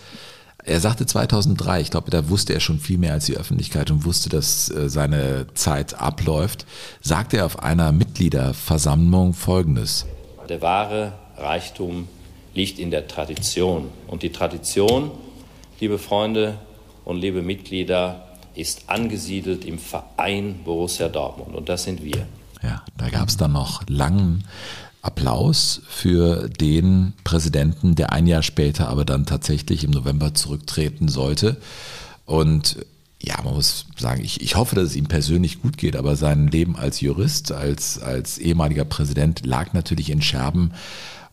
er sagte 2003, ich glaube, da wusste er schon viel mehr als die Öffentlichkeit und wusste, dass äh, seine Zeit abläuft, sagte er auf einer Mitgliederversammlung Folgendes. Der wahre Reichtum liegt in der Tradition. Und die Tradition, liebe Freunde und liebe Mitglieder, ist angesiedelt im Verein Borussia Dortmund. Und das sind wir. Ja, da gab es dann noch langen Applaus für den Präsidenten, der ein Jahr später aber dann tatsächlich im November zurücktreten sollte. Und ja, man muss sagen, ich, ich hoffe, dass es ihm persönlich gut geht, aber sein Leben als Jurist, als, als ehemaliger Präsident lag natürlich in Scherben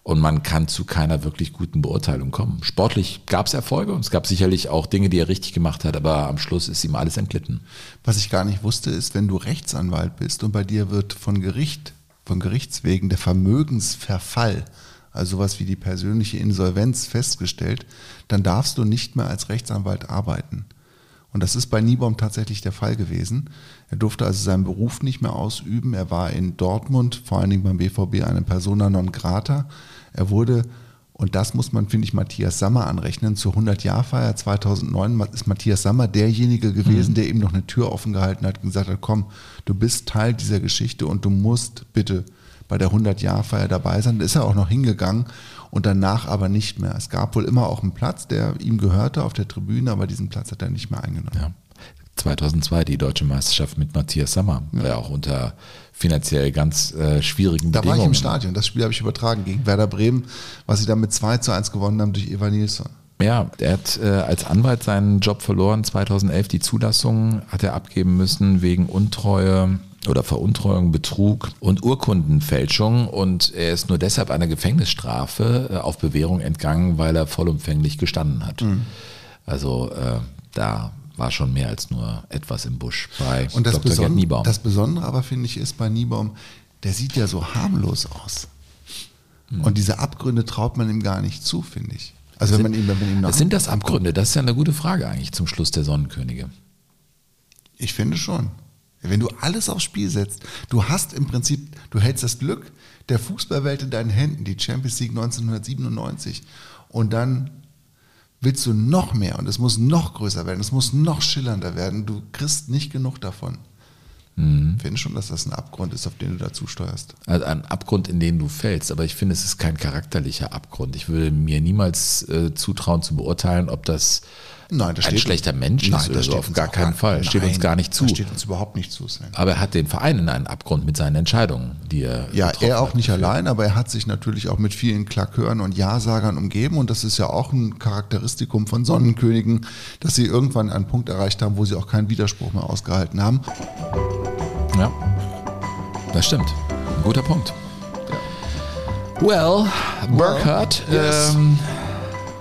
und man kann zu keiner wirklich guten Beurteilung kommen. Sportlich gab es Erfolge und es gab sicherlich auch Dinge, die er richtig gemacht hat, aber am Schluss ist ihm alles entglitten. Was ich gar nicht wusste, ist, wenn du Rechtsanwalt bist und bei dir wird von Gericht, von Gerichtswegen der Vermögensverfall, also sowas wie die persönliche Insolvenz festgestellt, dann darfst du nicht mehr als Rechtsanwalt arbeiten. Und das ist bei Niebaum tatsächlich der Fall gewesen. Er durfte also seinen Beruf nicht mehr ausüben. Er war in Dortmund, vor allen Dingen beim BVB, eine Persona non grata. Er wurde, und das muss man, finde ich, Matthias Sammer anrechnen, zur 100-Jahr-Feier 2009 ist Matthias Sammer derjenige gewesen, Mhm. der ihm noch eine Tür offen gehalten hat und gesagt hat, komm, du bist Teil dieser Geschichte und du musst bitte bei der 100-Jahr-Feier dabei sein. Da ist er auch noch hingegangen und danach aber nicht mehr. Es gab wohl immer auch einen Platz, der ihm gehörte auf der Tribüne, aber diesen Platz hat er nicht mehr eingenommen. Ja. 2002 die deutsche Meisterschaft mit Matthias Sammer, ja. war auch unter finanziell ganz äh, schwierigen Da Bedingungen. war ich im Stadion, das Spiel habe ich übertragen gegen Werder Bremen, was sie dann mit 2 zu 1 gewonnen haben durch Eva Nilsson. Ja, er hat äh, als Anwalt seinen Job verloren. 2011 die Zulassung hat er abgeben müssen wegen Untreue oder Veruntreuung, Betrug und Urkundenfälschung. Und er ist nur deshalb einer Gefängnisstrafe äh, auf Bewährung entgangen, weil er vollumfänglich gestanden hat. Mhm. Also äh, da war schon mehr als nur etwas im Busch bei Und das, Dr. Beson Niebaum. das Besondere aber, finde ich, ist bei Niebaum, der sieht ja so harmlos aus. Hm. Und diese Abgründe traut man ihm gar nicht zu, finde ich. Also wenn man ihm, wenn man ihm noch Was sind das Abgründe? Das ist ja eine gute Frage eigentlich zum Schluss der Sonnenkönige. Ich finde schon. Wenn du alles aufs Spiel setzt, du hast im Prinzip, du hältst das Glück der Fußballwelt in deinen Händen, die Champions League 1997. Und dann willst du noch mehr und es muss noch größer werden, es muss noch schillernder werden. Du kriegst nicht genug davon. Mhm. Ich finde schon, dass das ein Abgrund ist, auf den du dazu steuerst. Also ein Abgrund, in den du fällst. Aber ich finde, es ist kein charakterlicher Abgrund. Ich würde mir niemals äh, zutrauen zu beurteilen, ob das Nein, das ein steht- schlechter Mensch Nein, ist oder das so. steht Auf gar keinen Fall. Steht uns Nein, gar nicht zu. Das steht uns überhaupt nicht zu, Sven. Aber er hat den Verein in einen Abgrund mit seinen Entscheidungen, die er Ja, er auch hat. nicht allein, aber er hat sich natürlich auch mit vielen Klakeuren und Ja-Sagern umgeben und das ist ja auch ein Charakteristikum von Sonnenkönigen, dass sie irgendwann einen Punkt erreicht haben, wo sie auch keinen Widerspruch mehr ausgehalten haben. Ja, das stimmt. Ein guter Punkt. Well, Burkhardt, yes. ähm,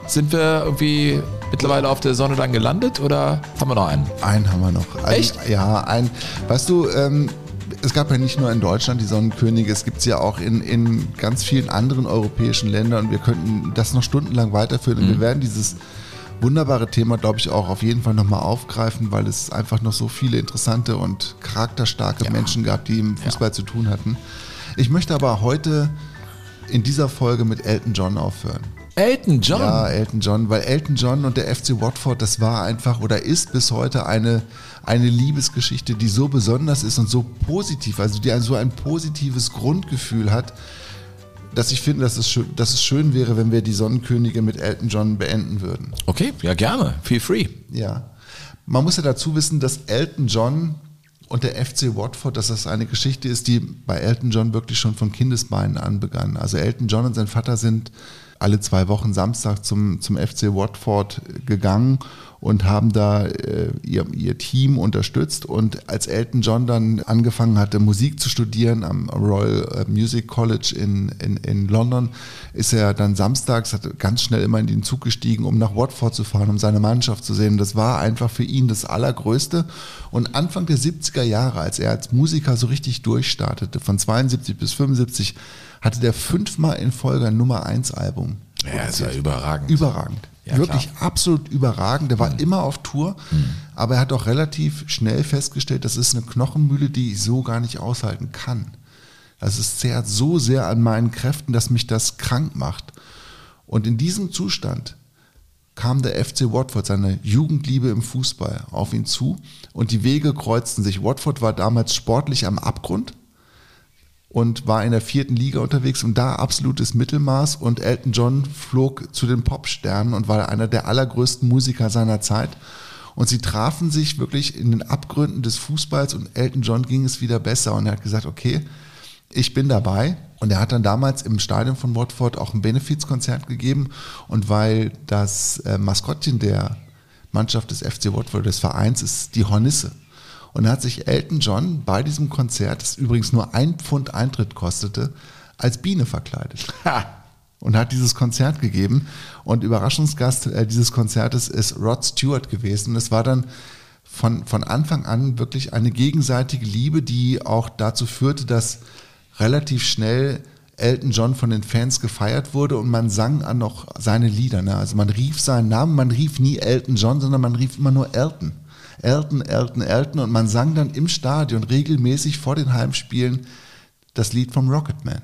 sind wir irgendwie mittlerweile auf der Sonne dann gelandet oder haben wir noch einen? Einen haben wir noch. Ein, Echt? Ja, ein. Weißt du, ähm, es gab ja nicht nur in Deutschland die Sonnenkönige, es gibt es ja auch in, in ganz vielen anderen europäischen Ländern und wir könnten das noch stundenlang weiterführen und Mhm. wir werden dieses wunderbare Thema, glaube ich, auch auf jeden Fall nochmal aufgreifen, weil es einfach noch so viele interessante und charakterstarke Menschen gab, die im Fußball zu tun hatten. Ich möchte aber heute in dieser Folge mit Elton John aufhören. Elton John? Ja, Elton John, weil Elton John und der FC Watford, das war einfach oder ist bis heute eine, eine Liebesgeschichte, die so besonders ist und so positiv, also die ein, so ein positives Grundgefühl hat, dass ich finde, dass es, schön, dass es schön wäre, wenn wir die Sonnenkönige mit Elton John beenden würden. Okay, ja gerne. Feel free. Ja. Man muss ja dazu wissen, dass Elton John und der FC Watford, dass das eine Geschichte ist, die bei Elton John wirklich schon von Kindesbeinen an begann. Also Elton John und sein Vater sind alle zwei Wochen Samstag zum, zum FC Watford gegangen und haben da äh, ihr, ihr Team unterstützt. Und als Elton John dann angefangen hatte, Musik zu studieren am Royal Music College in, in, in London, ist er dann samstags, hat ganz schnell immer in den Zug gestiegen, um nach Watford zu fahren, um seine Mannschaft zu sehen. Das war einfach für ihn das Allergrößte. Und Anfang der 70er Jahre, als er als Musiker so richtig durchstartete, von 72 bis 75, hatte der fünfmal in Folge ein Nummer 1 Album. Ja, ist ja überragend. Überragend. Ja, Wirklich klar. absolut überragend. Der war immer auf Tour, aber er hat auch relativ schnell festgestellt, das ist eine Knochenmühle, die ich so gar nicht aushalten kann. Das ist zehrt so sehr an meinen Kräften, dass mich das krank macht. Und in diesem Zustand kam der FC Watford, seine Jugendliebe im Fußball, auf ihn zu und die Wege kreuzten sich. Watford war damals sportlich am Abgrund und war in der vierten Liga unterwegs und da absolutes Mittelmaß und Elton John flog zu den Popsternen und war einer der allergrößten Musiker seiner Zeit. Und sie trafen sich wirklich in den Abgründen des Fußballs und Elton John ging es wieder besser und er hat gesagt, okay, ich bin dabei. Und er hat dann damals im Stadion von Watford auch ein Benefizkonzert gegeben. Und weil das äh, Maskottchen der Mannschaft des FC Watford, des Vereins, ist die Hornisse. Und da hat sich Elton John bei diesem Konzert, das übrigens nur ein Pfund Eintritt kostete, als Biene verkleidet. Und hat dieses Konzert gegeben. Und Überraschungsgast äh, dieses Konzertes ist Rod Stewart gewesen. Und es war dann von, von Anfang an wirklich eine gegenseitige Liebe, die auch dazu führte, dass relativ schnell Elton John von den Fans gefeiert wurde und man sang an noch seine Lieder. Ne? Also man rief seinen Namen, man rief nie Elton John, sondern man rief immer nur Elton. Elton, Elton, Elton und man sang dann im Stadion regelmäßig vor den Heimspielen das Lied vom Rocketman.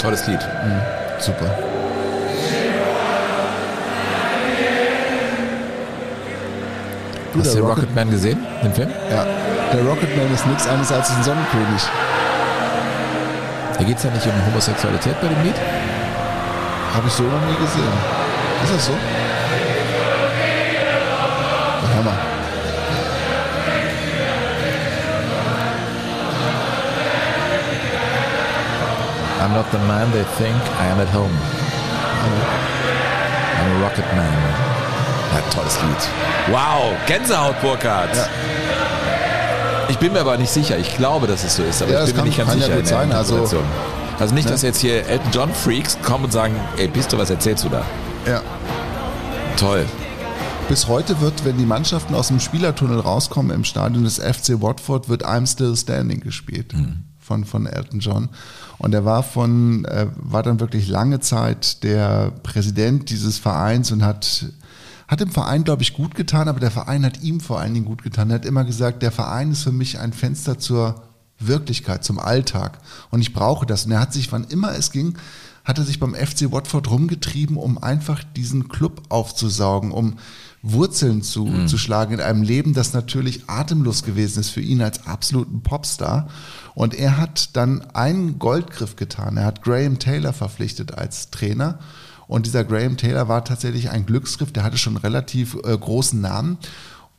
Tolles Lied. Mhm. Super. Du Hast du den Rocketman gesehen, den Film? Ja. Der Rocketman ist nichts anderes als ein Sonnenkönig. Da geht es ja nicht um Homosexualität bei dem Lied? Habe ich so noch nie gesehen. Ist das so? Ja, Hammer. I'm not the man they think I am at home. I'm a rocket man. Ja, tolles Lied. Wow, Gänsehaut, Burkhardt. Ja. Ich bin mir aber nicht sicher. Ich glaube, dass es so ist, aber Ja, ich bin mir kann- nicht ganz ja sicher. der sein, also- also nicht, Ne? dass jetzt hier Elton John Freaks kommen und sagen, ey, bist du, was erzählst du da? Ja. Toll. Bis heute wird, wenn die Mannschaften aus dem Spielertunnel rauskommen im Stadion des FC Watford, wird I'm Still Standing gespielt von, von Elton John. Und er war von, äh, war dann wirklich lange Zeit der Präsident dieses Vereins und hat, hat dem Verein, glaube ich, gut getan, aber der Verein hat ihm vor allen Dingen gut getan. Er hat immer gesagt, der Verein ist für mich ein Fenster zur Wirklichkeit, zum Alltag. Und ich brauche das. Und er hat sich, wann immer es ging, hat er sich beim FC Watford rumgetrieben, um einfach diesen Club aufzusaugen, um Wurzeln zu, zu schlagen in einem Leben, das natürlich atemlos gewesen ist für ihn als absoluten Popstar. Und er hat dann einen Goldgriff getan. Er hat Graham Taylor verpflichtet als Trainer. Und dieser Graham Taylor war tatsächlich ein Glücksgriff, der hatte schon relativ äh, großen Namen.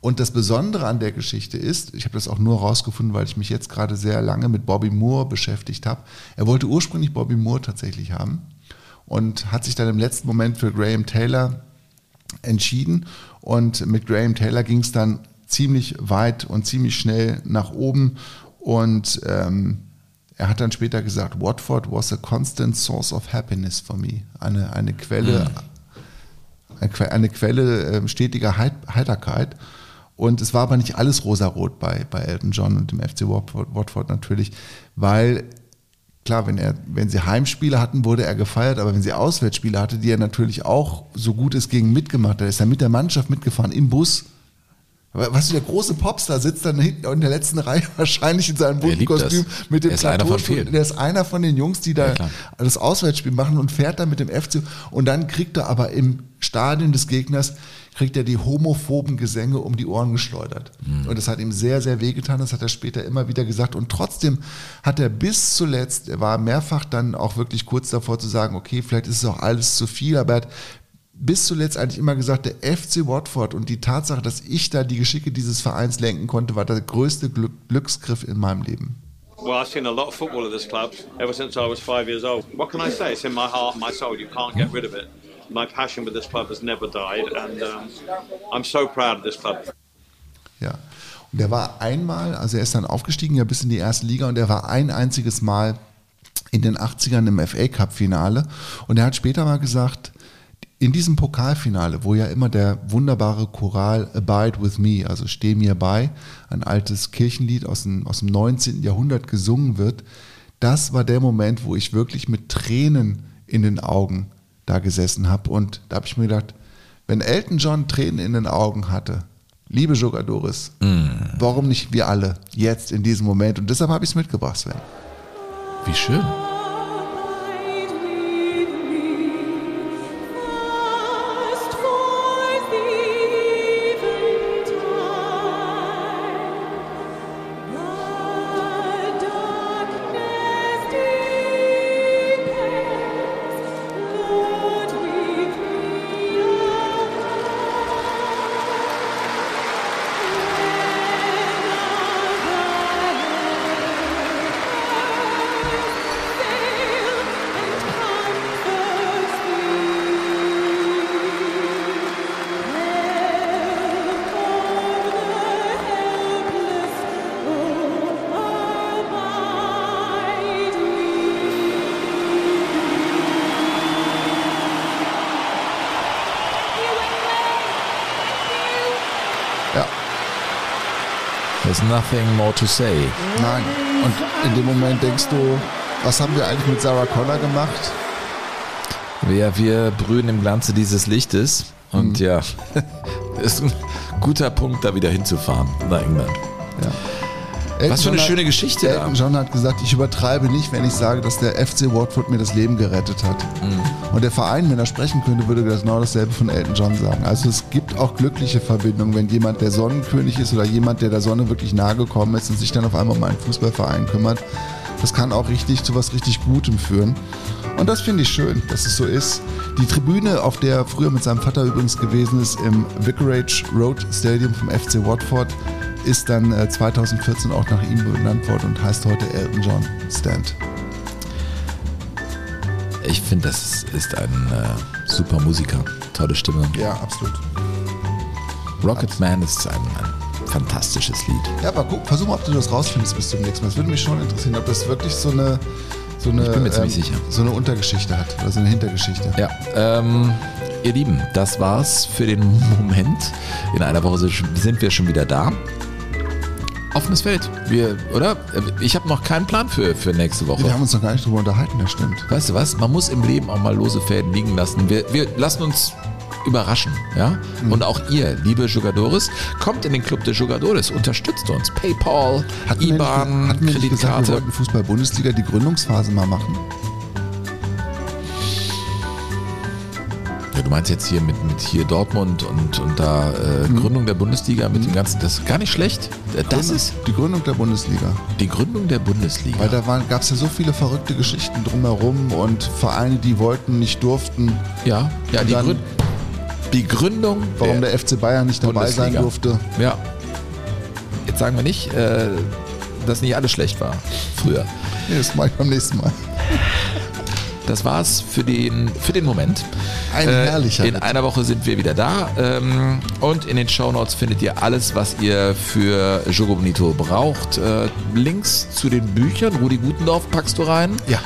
Und das Besondere an der Geschichte ist, ich habe das auch nur rausgefunden, weil ich mich jetzt gerade sehr lange mit Bobby Moore beschäftigt habe. Er wollte ursprünglich Bobby Moore tatsächlich haben und hat sich dann im letzten Moment für Graham Taylor entschieden. Und mit Graham Taylor ging es dann ziemlich weit und ziemlich schnell nach oben. Und ähm, er hat dann später gesagt, Watford was a constant source of happiness for me. Eine, eine Quelle, eine, Que- eine Quelle äh, stetiger Heit Heiterkeit. Und es war aber nicht alles rosarot bei, bei Elton John und dem FC Watford, Watford natürlich, weil klar, wenn er, wenn sie Heimspiele hatten, wurde er gefeiert, aber wenn sie Auswärtsspiele hatte, die er natürlich auch so gut es ging mitgemacht hat, ist er mit der Mannschaft mitgefahren im Bus. Aber Was der große Popstar sitzt dann hinten in der letzten Reihe wahrscheinlich in seinem bunten liebt das. Kostüm mit dem Er ist einer von Plateaustuhl. vielen. Der ist einer von den Jungs, die da Ja, das Auswärtsspiel machen und fährt dann mit dem FC und dann kriegt er aber im Stadion des Gegners kriegt er die homophoben Gesänge um die Ohren geschleudert. Mhm. Und das hat ihm sehr, sehr wehgetan. Das hat er später immer wieder gesagt. Und trotzdem hat er bis zuletzt, er war mehrfach dann auch wirklich kurz davor zu sagen, okay, vielleicht ist es auch alles zu viel, aber er hat bis zuletzt eigentlich immer gesagt, der FC Watford und die Tatsache, dass ich da die Geschicke dieses Vereins lenken konnte, war der größte Glück Glücksgriff in meinem Leben. Well, I've seen a lot of football at this club ever since I was five years old. What can I say? It's in my heart, my soul. You can't get rid of it. My passion with this club has never died, and um, I'm so proud of this club. Ja. Und der war einmal, also er ist dann aufgestiegen ja bis in die erste Liga und er war ein einziges Mal in den 80ern im FA Cup Finale und er hat später mal gesagt, in diesem Pokalfinale, wo ja immer der wunderbare Choral Abide with Me, also Steh mir bei, ein altes Kirchenlied aus dem, aus dem 19. Jahrhundert gesungen wird, das war der Moment, wo ich wirklich mit Tränen in den Augen da gesessen habe. Und da habe ich mir gedacht, wenn Elton John Tränen in den Augen hatte, liebe Jogadores, warum nicht wir alle jetzt in diesem Moment? Und deshalb habe ich es mitgebracht, Sven. Wie schön. There's nothing more to say. Nein. Und in dem Moment denkst du, was haben wir eigentlich mit Sarah Connor gemacht? Wir, wir brühen im Glanze dieses Lichtes. Und Mhm. ja, ist ein guter Punkt, da wieder hinzufahren nach England. Was für eine John schöne hat, Geschichte. Elton John hat gesagt, ich übertreibe nicht, wenn ich sage, dass der FC Watford mir das Leben gerettet hat. Mhm. Und der Verein, wenn er sprechen könnte, würde genau dasselbe von Elton John sagen. Also es gibt auch glückliche Verbindungen, wenn jemand der Sonnenkönig ist oder jemand, der der Sonne wirklich nahe gekommen ist und sich dann auf einmal um einen Fußballverein kümmert. Das kann auch richtig zu was richtig Gutem führen. Und das finde ich schön, dass es so ist. Die Tribüne, auf der er früher mit seinem Vater übrigens gewesen ist, im Vicarage Road Stadium vom FC Watford, ist dann äh, 2014 auch nach ihm benannt worden und heißt heute Elton John Stand. Ich finde, das ist, ein äh, super Musiker. Tolle Stimme. Ja, absolut. Rocketman ist ein, ein fantastisches Lied. Ja, aber guck, versuch mal, ob du das rausfindest bis zum nächsten Mal. Das würde mich schon interessieren, ob das wirklich so eine, so eine, Ich bin mir ziemlich sicher. so eine Untergeschichte hat oder so eine Hintergeschichte. Ja, ähm, ihr Lieben, das war's für den Moment. In einer Woche sind wir schon wieder da. Offenes Feld. Wir, oder? Ich habe noch keinen Plan für, für nächste Woche. Wir haben uns noch gar nicht drüber unterhalten, das stimmt. Weißt du was? Man muss im Leben auch mal lose Fäden liegen lassen. Wir, wir lassen uns überraschen, ja? Mhm. Und auch ihr, liebe Jugadores, kommt in den Club der Jugadores, unterstützt uns. PayPal, Hatten wir nicht, IBAN, hatten wir gesagt, wir Kreditkarte. wollten Fußball-Bundesliga die Gründungsphase mal machen? Ja, du meinst jetzt hier mit, mit hier Dortmund und, und da äh, Mhm. Gründung der Bundesliga mit dem ganzen, das ist gar nicht schlecht. Äh, Das Gründung- ist die Gründung der Bundesliga. die Gründung der Bundesliga. Weil da gab es ja so viele verrückte Geschichten drumherum und Vereine, die wollten, nicht durften. Ja, ja, die, Gründ die Gründung Warum der FC Bayern nicht dabei sein Bundesliga. durfte. Ja. Jetzt sagen wir nicht, äh, dass nicht alles schlecht war früher. Nee, das mache ich beim nächsten Mal. Das war's für den, für den Moment. Ein Äh, herrlicher In einer Woche sind wir wieder da. Ähm, und in den Shownotes findet ihr alles, was ihr für Jogo Bonito braucht. Äh, Links zu den Büchern. Rudi Gutendorf packst du rein. Ja.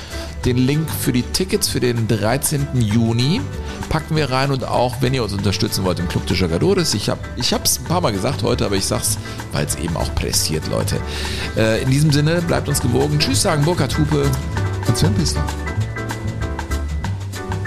Den Link für die Tickets für den 13. Juni packen wir rein und auch, wenn ihr uns unterstützen wollt im Club de Jogadores. Ich habe ich es ein paar Mal gesagt heute, aber ich sag's, weil es eben auch pressiert, Leute. Äh, in diesem Sinne, bleibt uns gewogen. Tschüss sagen Burkhard Hupe. Und Sven Pistol.